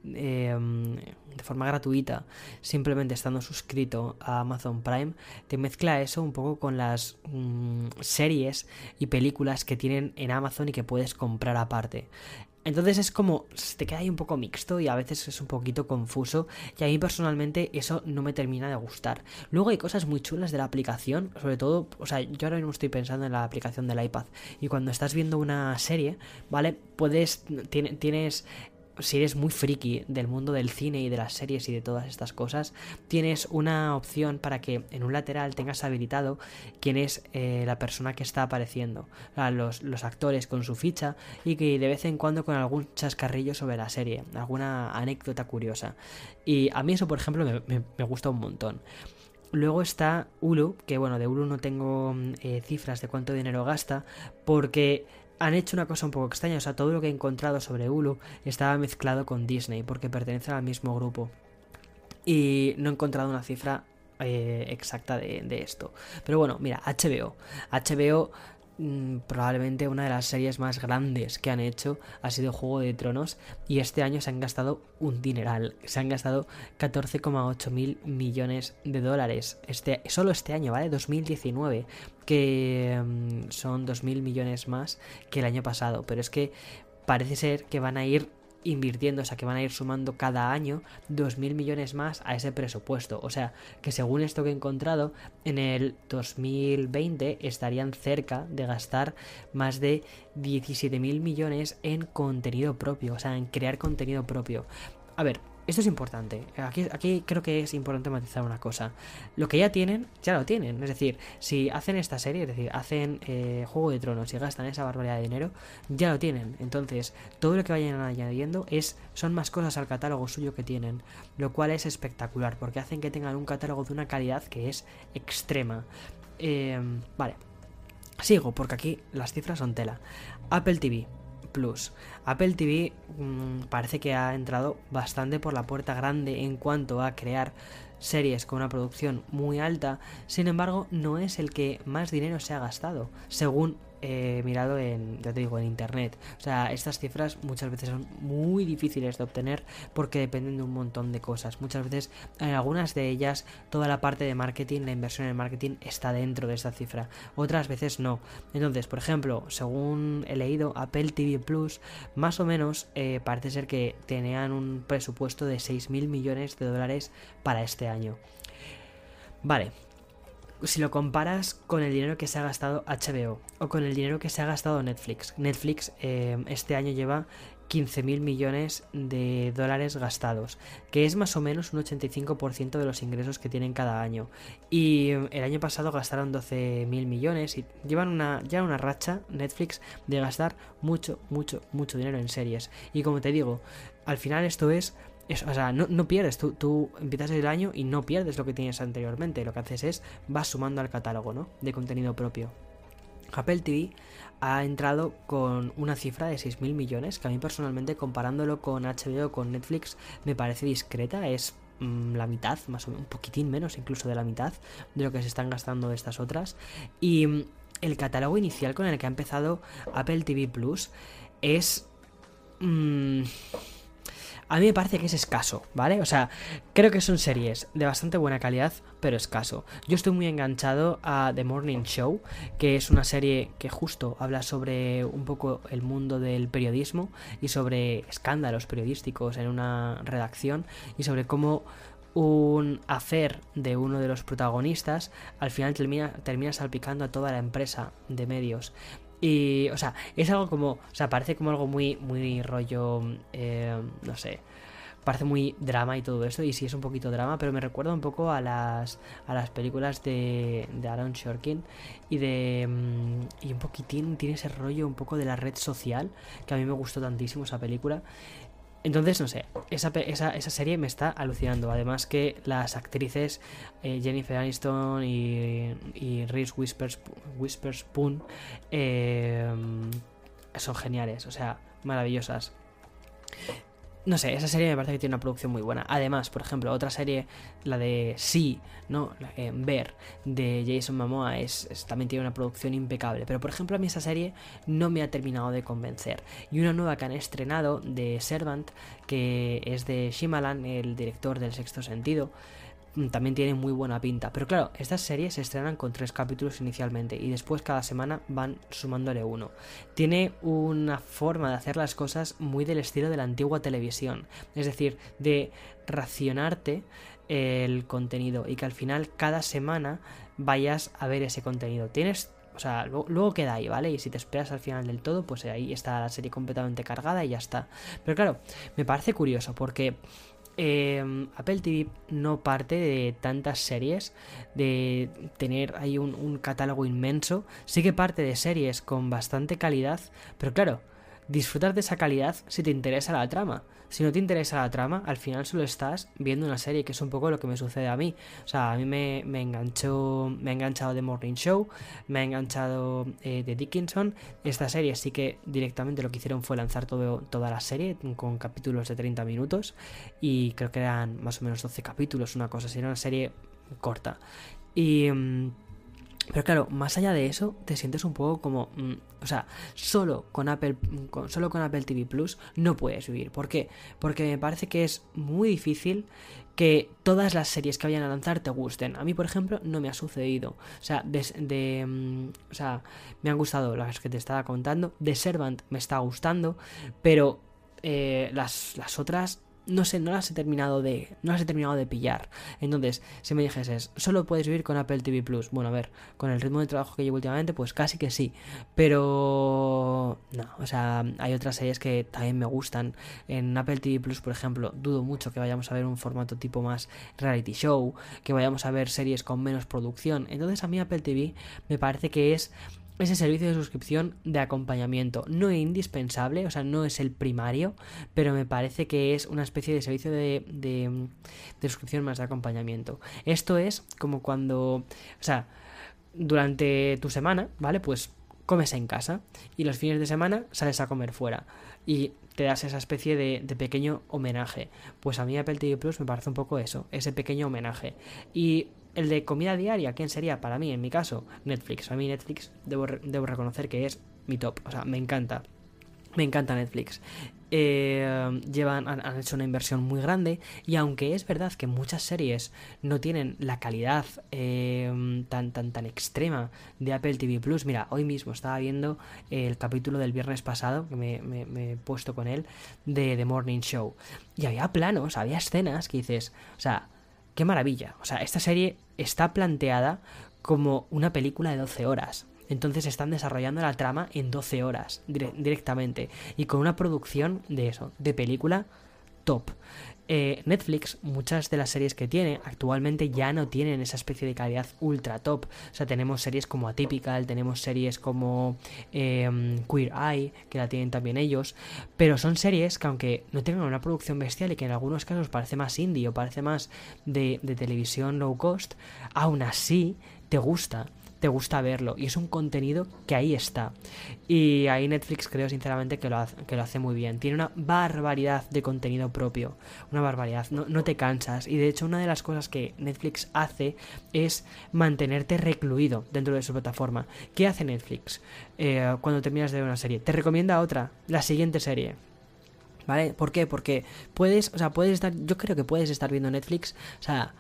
em, de forma gratuita, simplemente estando suscrito a Amazon Prime, te mezcla eso un poco con las mm, series y películas que tienen en Amazon y que puedes comprar aparte. Entonces es como, te queda ahí un poco mixto y a veces es un poquito confuso y a mí personalmente eso no me termina de gustar. Luego hay cosas muy chulas de la aplicación, sobre todo, o sea, yo ahora mismo estoy pensando en la aplicación del iPad y cuando estás viendo una serie, ¿vale? Puedes, tienes si eres muy friki del mundo del cine y de las series y de todas estas cosas, tienes una opción para que en un lateral tengas habilitado quién es eh, la persona que está apareciendo, los, los, actores con su ficha y que de vez en cuando con algún chascarrillo sobre la serie, alguna anécdota curiosa. Y a mí eso, por ejemplo, me, me, gusta un montón. Luego está Hulu, que bueno, de Hulu no tengo eh, cifras de cuánto dinero gasta, porque han hecho una cosa un poco extraña, o sea, todo lo que he encontrado sobre Hulu estaba mezclado con Disney porque pertenecen al mismo grupo. Y no he encontrado una cifra eh, exacta de, de, esto. Pero bueno, mira, HBO. HBO probablemente una de las series más grandes que han hecho ha sido Juego de Tronos y este año se han gastado un dineral, se han gastado 14,8 mil millones de dólares, este, solo este año, ¿vale? 2019, que mm, son 2 mil millones más que el año pasado, pero es que parece ser que van a ir invirtiendo, o sea que van a ir sumando cada año 2.000 millones más a ese presupuesto. O sea que según esto que he encontrado, en el 2020 estarían cerca de gastar más de 17.000 millones en contenido propio, o sea, en crear contenido propio. A ver, esto es importante. Aquí, aquí creo que es importante matizar una cosa. Lo que ya tienen, ya lo tienen. Es decir, si hacen esta serie, es decir, hacen eh, Juego de Tronos y gastan esa barbaridad de dinero, ya lo tienen. Entonces, todo lo que vayan añadiendo es son más cosas al catálogo suyo que tienen. Lo cual es espectacular, porque hacen que tengan un catálogo de una calidad que es extrema. Eh, vale. Sigo, porque aquí las cifras son tela. Apple TV. Plus. Apple TV mm, parece que ha entrado bastante por la puerta grande en cuanto a crear series con una producción muy alta, sin embargo no es el que más dinero se ha gastado, según he mirado en, ya te digo, en internet. O sea, estas cifras muchas veces son muy difíciles de obtener porque dependen de un montón de cosas. Muchas veces, en algunas de ellas, toda la parte de marketing, la inversión en marketing está dentro de esta cifra. Otras veces no. Entonces, por ejemplo, según he leído, Apple TV Plus, más o menos eh, parece ser que tenían un presupuesto de 6.000 millones de dólares para este año. Vale, si lo comparas con el dinero que se ha gastado HBO o con el dinero que se ha gastado Netflix. Netflix eh, este año lleva 15.000 millones de dólares gastados, que es más o menos un 85% de los ingresos que tienen cada año. Y eh, el año pasado gastaron 12.000 millones y llevan una, ya una racha Netflix de gastar mucho, mucho, mucho dinero en series. Y como te digo, al final esto es o sea, no, pierdes, tú, empiezas el año y no pierdes lo que tienes anteriormente, lo que haces es vas sumando al catálogo, ¿no? De contenido propio. Apple TV ha entrado con una cifra de 6.000 millones, que a mí personalmente comparándolo con HBO con Netflix me parece discreta, es mm, la mitad, más o menos, un poquitín menos incluso de la mitad de lo que se están gastando estas otras. Y mm, el catálogo inicial con el que ha empezado Apple TV Plus es... Mmm, a mí me parece que es escaso, ¿vale? O sea, creo que son series de bastante buena calidad, pero escaso. Yo estoy muy enganchado a The Morning Show, que es una serie que justo habla sobre un poco el mundo del periodismo y sobre escándalos periodísticos en una redacción y sobre cómo un hacer de uno de los protagonistas al final termina, termina salpicando a toda la empresa de medios. Y, o sea, es algo como, o sea, parece como algo muy, muy rollo, eh, no sé, parece muy drama y todo esto, y sí es un poquito drama, pero me recuerda un poco a las, a las películas de, de Aaron Shorkin y de, mm, y un poquitín tiene ese rollo un poco de la red social, que a mí me gustó tantísimo esa película, entonces, no sé, esa, esa, serie me está alucinando. Además que las actrices eh, Jennifer Aniston y, y Reese Witherspoon eh, son geniales, o sea, maravillosas. No sé, esa serie me parece que tiene una producción muy buena. Además, por ejemplo, otra serie, la de Sí, ¿no? Eh, Ver, de Jason Momoa, es, también tiene una producción impecable. Pero, por ejemplo, a mí esa serie no me ha terminado de convencer. Y una nueva que han estrenado de Servant, que es de Shimalan, el director del Sexto Sentido, también tiene muy buena pinta. Pero claro, estas series se estrenan con tres capítulos inicialmente y después cada semana van sumándole uno. Tiene una forma de hacer las cosas muy del estilo de la antigua televisión, es decir, de racionarte el contenido y que al final cada semana vayas a ver ese contenido. Tienes o sea, luego, queda ahí, ¿vale? Y si te esperas al final del todo, pues ahí está la serie completamente cargada y ya está. Pero claro, me parece curioso porque Em, Apple TV no parte de tantas series, de tener ahí un, catálogo inmenso. Sí que parte de series con bastante calidad, pero claro, disfrutar de esa calidad si te interesa la trama. Si no te interesa la trama, al final solo estás viendo una serie, que es un poco lo que me sucede a mí. O sea, a mí me, enganchó, me ha enganchado The Morning Show, me ha enganchado eh, The Dickinson. Esta serie sí que directamente lo que hicieron fue lanzar todo, toda la serie con capítulos de 30 minutos y creo que eran más o menos 12 capítulos, una cosa así, era una serie corta. Y... Mm, pero claro, más allá de eso, te sientes un poco como, mm, o sea, solo con Apple, con, solo con Apple TV Plus no puedes vivir. ¿Por qué? Porque me parece que es muy difícil que todas las series que vayan a lanzar te gusten. A mí, por ejemplo, no me ha sucedido. O sea, de, mm, o sea, me han gustado las que te estaba contando. The Servant me está gustando, pero eh, las, las otras no sé, no las he terminado de, no las he terminado de pillar. Entonces, si me dijeses, solo puedes vivir con Apple TV Plus, bueno, a ver, con el ritmo de trabajo que llevo últimamente, pues casi que sí, pero no, o sea, hay otras series que también me gustan. En Apple TV Plus, por ejemplo, dudo mucho que vayamos a ver un formato tipo más reality show, que vayamos a ver series con menos producción. Entonces, a mí Apple TV me parece que es ese servicio de suscripción de acompañamiento. No es indispensable, o sea, no es el primario, pero me parece que es una especie de servicio de, de, suscripción más de acompañamiento. Esto es como cuando, o sea, durante tu semana, ¿vale? Pues comes en casa y los fines de semana sales a comer fuera y te das esa especie de, de, pequeño homenaje. Pues a mí Apple TV Plus me parece un poco eso, ese pequeño homenaje. Y el de comida diaria, ¿quién sería? Para mí, en mi caso, Netflix. A mí Netflix debo, reconocer que es mi top. O sea, me encanta. Me encanta Netflix. Eh, llevan, han, hecho una inversión muy grande y aunque es verdad que muchas series no tienen la calidad eh, tan, tan, tan extrema de Apple TV Plus, mira, hoy mismo estaba viendo el capítulo del viernes pasado, que me, me he puesto con él, de The Morning Show. Y había planos, había escenas que dices, o sea, qué maravilla. O sea, esta serie está planteada como una película de 12 horas. Entonces están desarrollando la trama en 12 horas directamente. Y con una producción de eso, de película top. Eh, Netflix, muchas de las series que tiene actualmente ya no tienen esa especie de calidad ultra top. O sea, tenemos series como Atypical, tenemos series como em, Queer Eye, que la tienen también ellos. Pero son series que aunque no tengan una producción bestial y que en algunos casos parece más indie o parece más de, de televisión low cost, aún así te gusta te gusta verlo y es un contenido que ahí está. Y ahí Netflix creo sinceramente que lo hace, que lo hace muy bien. Tiene una barbaridad de contenido propio, una barbaridad, no, no te cansas. Y de hecho una de las cosas que Netflix hace es mantenerte recluido dentro de su plataforma. ¿Qué hace Netflix eh, cuando terminas de ver una serie? Te recomienda otra, la siguiente serie. ¿Vale? ¿Por qué? Porque puedes, o sea, puedes estar, yo creo que puedes estar viendo Netflix, o sea,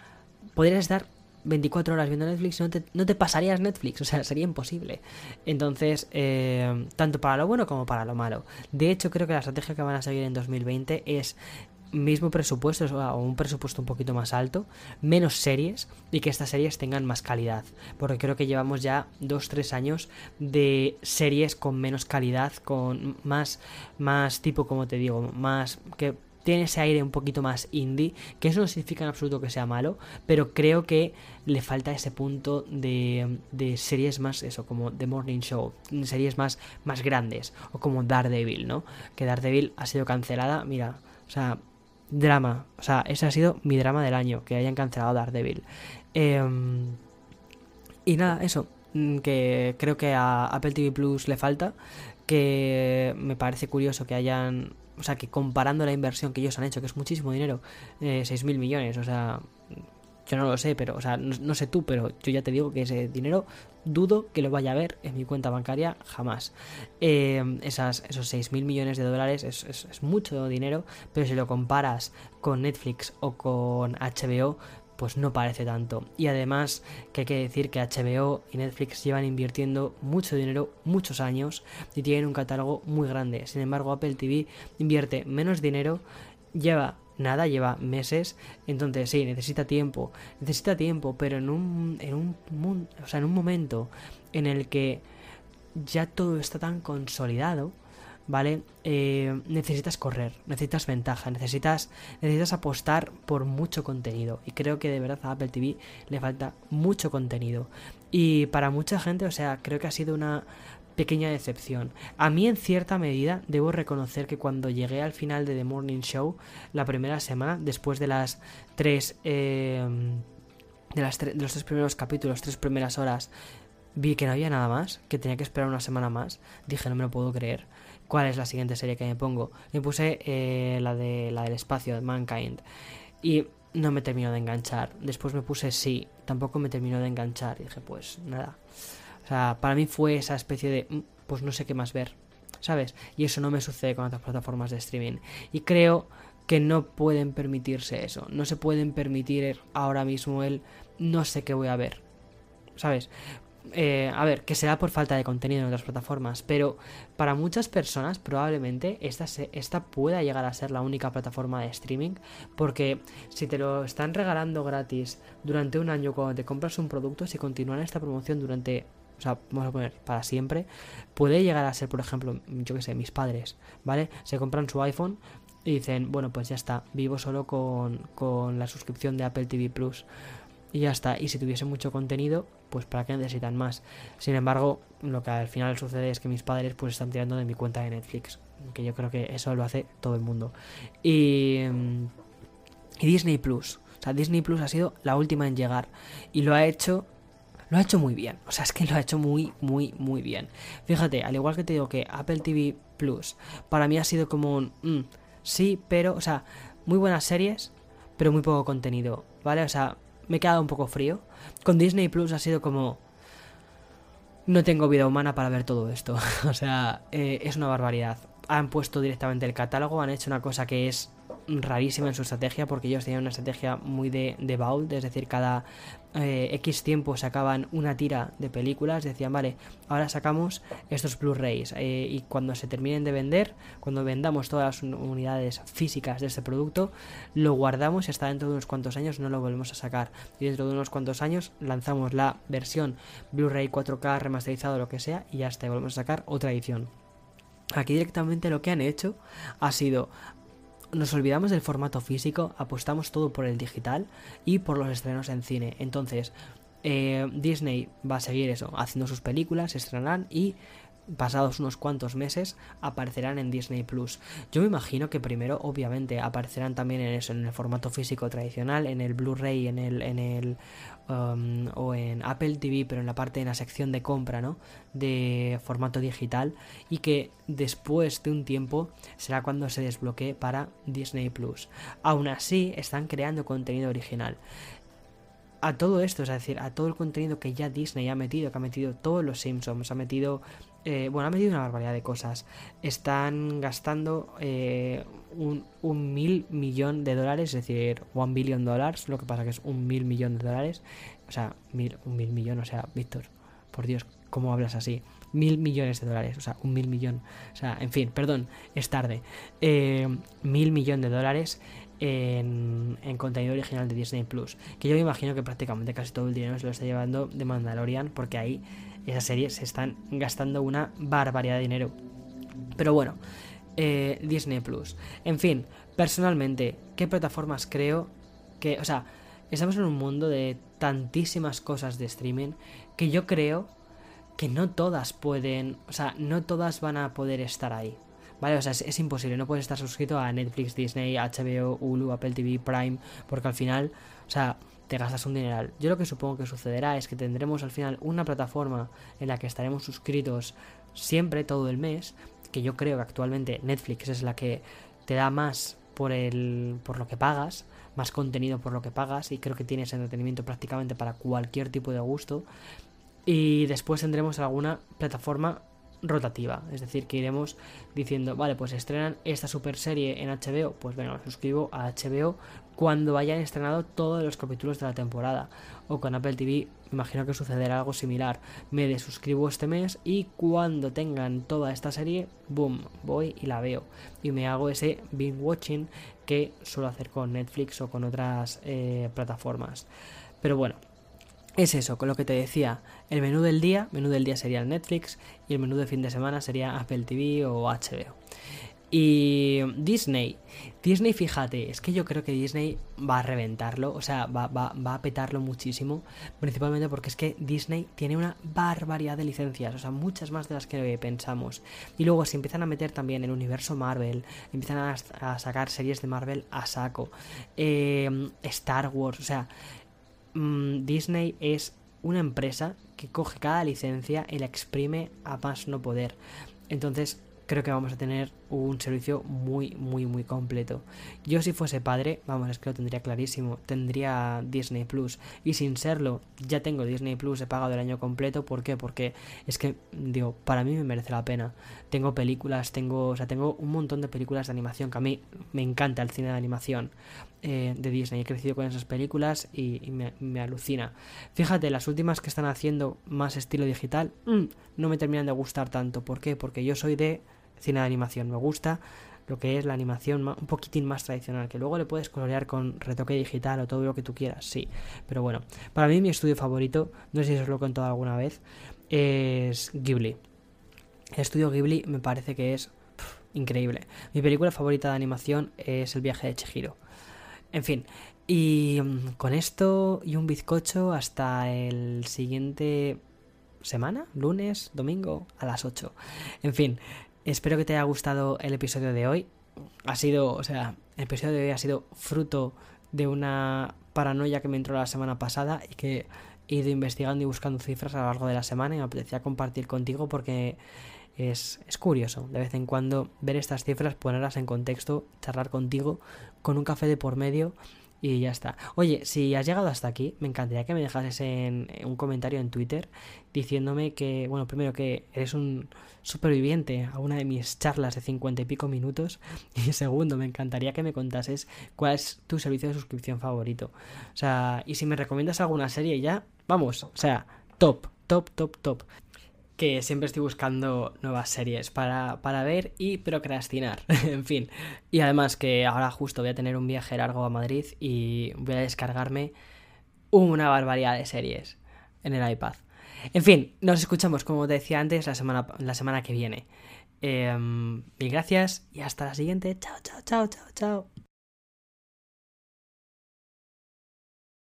podrías estar 24 horas viendo Netflix no te, no te pasarías Netflix, o sea, sería imposible. Entonces, eh, tanto para lo bueno como para lo malo. De hecho, creo que la estrategia que van a seguir en 2020 es mismo presupuesto o un presupuesto un poquito más alto, menos series y que estas series tengan más calidad. Porque creo que llevamos ya 2-3 años de series con menos calidad, con más, más tipo, como te digo, más que tiene ese aire un poquito más indie, que eso no significa en absoluto que sea malo, pero creo que le falta ese punto de, de series más, eso, como The Morning Show, series más, más grandes, o como Daredevil, ¿no? Que Daredevil ha sido cancelada, mira, o sea, drama. O sea, ese ha sido mi drama del año, que hayan cancelado Daredevil. Em, y nada, eso. Mm, que creo que a Apple TV Plus le falta. Que me parece curioso que hayan. O sea, que comparando la inversión que ellos han hecho, que es muchísimo dinero, eh, 6.000 millones, o sea, yo no lo sé, pero, o sea, no, sé tú, pero yo ya te digo que ese dinero dudo que lo vaya a ver en mi cuenta bancaria jamás. Eh, esas, esos 6.000 millones de dólares es, es, mucho dinero, pero si lo comparas con Netflix o con HBO, pues no parece tanto. Y además que hay que decir que HBO y Netflix llevan invirtiendo mucho dinero, muchos años, y tienen un catálogo muy grande. Sin embargo, Apple TV invierte menos dinero, lleva nada, lleva meses, entonces sí, necesita tiempo, necesita tiempo, pero en un, en un, o sea, en un momento en el que ya todo está tan consolidado, ¿vale? Eh, necesitas correr, necesitas ventaja, necesitas, necesitas apostar por mucho contenido. Y creo que de verdad a Apple TV le falta mucho contenido. Y para mucha gente, o sea, creo que ha sido una pequeña decepción. A mí en cierta medida debo reconocer que cuando llegué al final de The Morning Show, la primera semana, después de las tres... Eh, de, las de los tres primeros capítulos, tres primeras horas, vi que no había nada más, que tenía que esperar una semana más. Dije, no me lo puedo creer. ¿Cuál es la siguiente serie que me pongo? Me puse eh, la, de, la del espacio, Mankind. Y no me terminó de enganchar. Después me puse sí, tampoco me terminó de enganchar. Y dije, pues nada. O sea, para mí fue esa especie de, mm, pues no sé qué más ver, ¿sabes? Y eso no me sucede con otras plataformas de streaming. Y creo que no pueden permitirse eso. No se pueden permitir ahora mismo el no sé qué voy a ver. ¿Sabes? Eh, a ver, que sea por falta de contenido en otras plataformas, pero para muchas personas probablemente esta, esta pueda llegar a ser la única plataforma de streaming, porque si te lo están regalando gratis durante un año cuando te compras un producto, si continúan esta promoción durante o sea, vamos a poner para siempre, puede llegar a ser, por ejemplo, yo que sé, mis padres, ¿vale? Se compran su iPhone y dicen, bueno, pues ya está, vivo solo con, con la suscripción de Apple TV Plus. Y ya está, y si tuviese mucho contenido, pues para qué necesitan más. Sin embargo, lo que al final sucede es que mis padres pues están tirando de mi cuenta de Netflix, que yo creo que eso lo hace todo el mundo. Y, y Disney Plus, o sea, Disney Plus ha sido la última en llegar y lo ha hecho lo ha hecho muy bien. O sea, es que lo ha hecho muy, muy, muy bien. Fíjate, al igual que te digo que Apple TV Plus para mí ha sido como un... Mm, sí, pero, o sea, muy buenas series, pero muy poco contenido, ¿vale? O sea, me he quedado un poco frío. Con Disney Plus ha sido como... No tengo vida humana para ver todo esto. <laughs> o sea, eh, es una barbaridad. Han puesto directamente el catálogo, han hecho una cosa que es rarísima en su estrategia porque ellos tenían una estrategia muy de, de baúl, es decir, cada eh, X tiempo sacaban una tira de películas, decían, vale, ahora sacamos estos Blu-rays eh, y cuando se terminen de vender, cuando vendamos todas las unidades físicas de este producto, lo guardamos y hasta dentro de unos cuantos años no lo volvemos a sacar. Y dentro de unos cuantos años lanzamos la versión Blu-ray 4K remasterizado lo que sea y ya está, volvemos a sacar otra edición. Aquí directamente lo que han hecho ha sido nos olvidamos del formato físico, apostamos todo por el digital y por los estrenos en cine. Entonces, eh, Disney va a seguir eso, haciendo sus películas, se estrenarán y pasados unos cuantos meses, aparecerán en Disney Plus. Yo me imagino que primero, obviamente, aparecerán también en eso, en el formato físico tradicional, en el Blu-ray, en el, en el um, o en Apple TV, pero en la parte de la sección de compra, ¿no? De formato digital, y que después de un tiempo será cuando se desbloquee para Disney Plus. Aún así, están creando contenido original a todo esto, es decir, a todo el contenido que ya Disney ha metido, que ha metido todos los Simpsons, ha metido eh, bueno, ha metido una barbaridad de cosas. Están gastando eh, un, mil millón de dólares, es decir, one billion dólares, lo que pasa que es un mil millón de dólares. O sea, mil, un mil millón, o sea, Víctor, por Dios, ¿cómo hablas así? Mil millones de dólares, o sea, un mil millón. O sea, en fin, perdón, es tarde. Eh, mil millón de dólares en, en, contenido original de Disney Plus. Que yo me imagino que prácticamente casi todo el dinero se lo está llevando de Mandalorian, porque ahí esas series se están gastando una barbaridad de dinero. Pero bueno, eh, Disney Plus. En fin, personalmente, ¿qué plataformas creo que... O sea, estamos en un mundo de tantísimas cosas de streaming que yo creo que no todas pueden... O sea, no todas van a poder estar ahí. ¿Vale? O sea, es, es, imposible, no puedes estar suscrito a Netflix, Disney, HBO, Hulu, Apple TV, Prime, porque al final, o sea, te gastas un dineral. Yo lo que supongo que sucederá es que tendremos al final una plataforma en la que estaremos suscritos siempre, todo el mes, que yo creo que actualmente Netflix es la que te da más por, el, por lo que pagas, más contenido por lo que pagas y creo que tienes entretenimiento prácticamente para cualquier tipo de gusto. Y después tendremos alguna plataforma rotativa, es decir, que iremos diciendo, vale, pues estrenan esta super serie en HBO, pues venga, me suscribo a HBO cuando hayan estrenado todos los capítulos de la temporada. O con Apple TV, imagino que sucederá algo similar. Me desuscribo este mes y cuando tengan toda esta serie, boom, voy y la veo. Y me hago ese binge watching que suelo hacer con Netflix o con otras eh, plataformas. Pero bueno, es eso, con lo que te decía, el menú del día, menú del día sería Netflix y el menú de fin de semana sería Apple TV o HBO. Y Disney, Disney fíjate, es que yo creo que Disney va a reventarlo, o sea, va, va, va, a petarlo muchísimo, principalmente porque es que Disney tiene una barbaridad de licencias, o sea, muchas más de las que pensamos. Y luego se empiezan a meter también el universo Marvel, empiezan a, sacar series de Marvel a saco, eh, Star Wars, o sea, Mm, Disney es una empresa que coge cada licencia y la exprime a más no poder. Entonces, creo que vamos a tener un servicio muy, muy, muy completo. Yo si fuese padre, vamos, es que lo tendría clarísimo, tendría Disney Plus. Y sin serlo, ya tengo Disney Plus, he pagado el año completo. ¿Por qué? Porque es que, digo, para mí me merece la pena. Tengo películas, tengo, o sea, tengo un montón de películas de animación, que a mí me encanta el cine de animación eh, de Disney. He crecido con esas películas y, me, alucina. Fíjate, las últimas que están haciendo más estilo digital, mm, no me terminan de gustar tanto. ¿Por qué? Porque yo soy de cine de animación. Me gusta lo que es la animación un poquitín más tradicional, que luego le puedes colorear con retoque digital o todo lo que tú quieras, sí. Pero bueno, para mí mi estudio favorito, no sé si os lo he contado alguna vez, es Ghibli. El estudio Ghibli me parece que es increíble. Mi película favorita de animación es El viaje de Chihiro. En fin, y mm, con esto y un bizcocho hasta el siguiente semana, lunes, domingo, a las 8. En fin, Espero que te haya gustado el episodio de hoy. Ha sido, o sea, el episodio de hoy ha sido fruto de una paranoia que me entró la semana pasada y que he ido investigando y buscando cifras a lo largo de la semana y me apetecía compartir contigo porque es, es, curioso de vez en cuando ver estas cifras, ponerlas en contexto, charlar contigo con un café de por medio y ya está. Oye, si has llegado hasta aquí, me encantaría que me dejases en, un comentario en Twitter diciéndome que, bueno, primero que eres un superviviente a una de mis charlas de cincuenta y pico minutos. <laughs> Y segundo, me encantaría que me contases cuál es tu servicio de suscripción favorito. O sea, y si me recomiendas alguna serie ya, vamos, o sea, top, top, top, top que siempre estoy buscando nuevas series para, para ver y procrastinar, <laughs> en fin. Y además que ahora justo voy a tener un viaje largo a Madrid y voy a descargarme una barbaridad de series en el iPad. En fin, nos escuchamos, como te decía antes, la semana, la semana que viene. Eh, mil gracias y hasta la siguiente. Chao, chao, chao, chao, chao.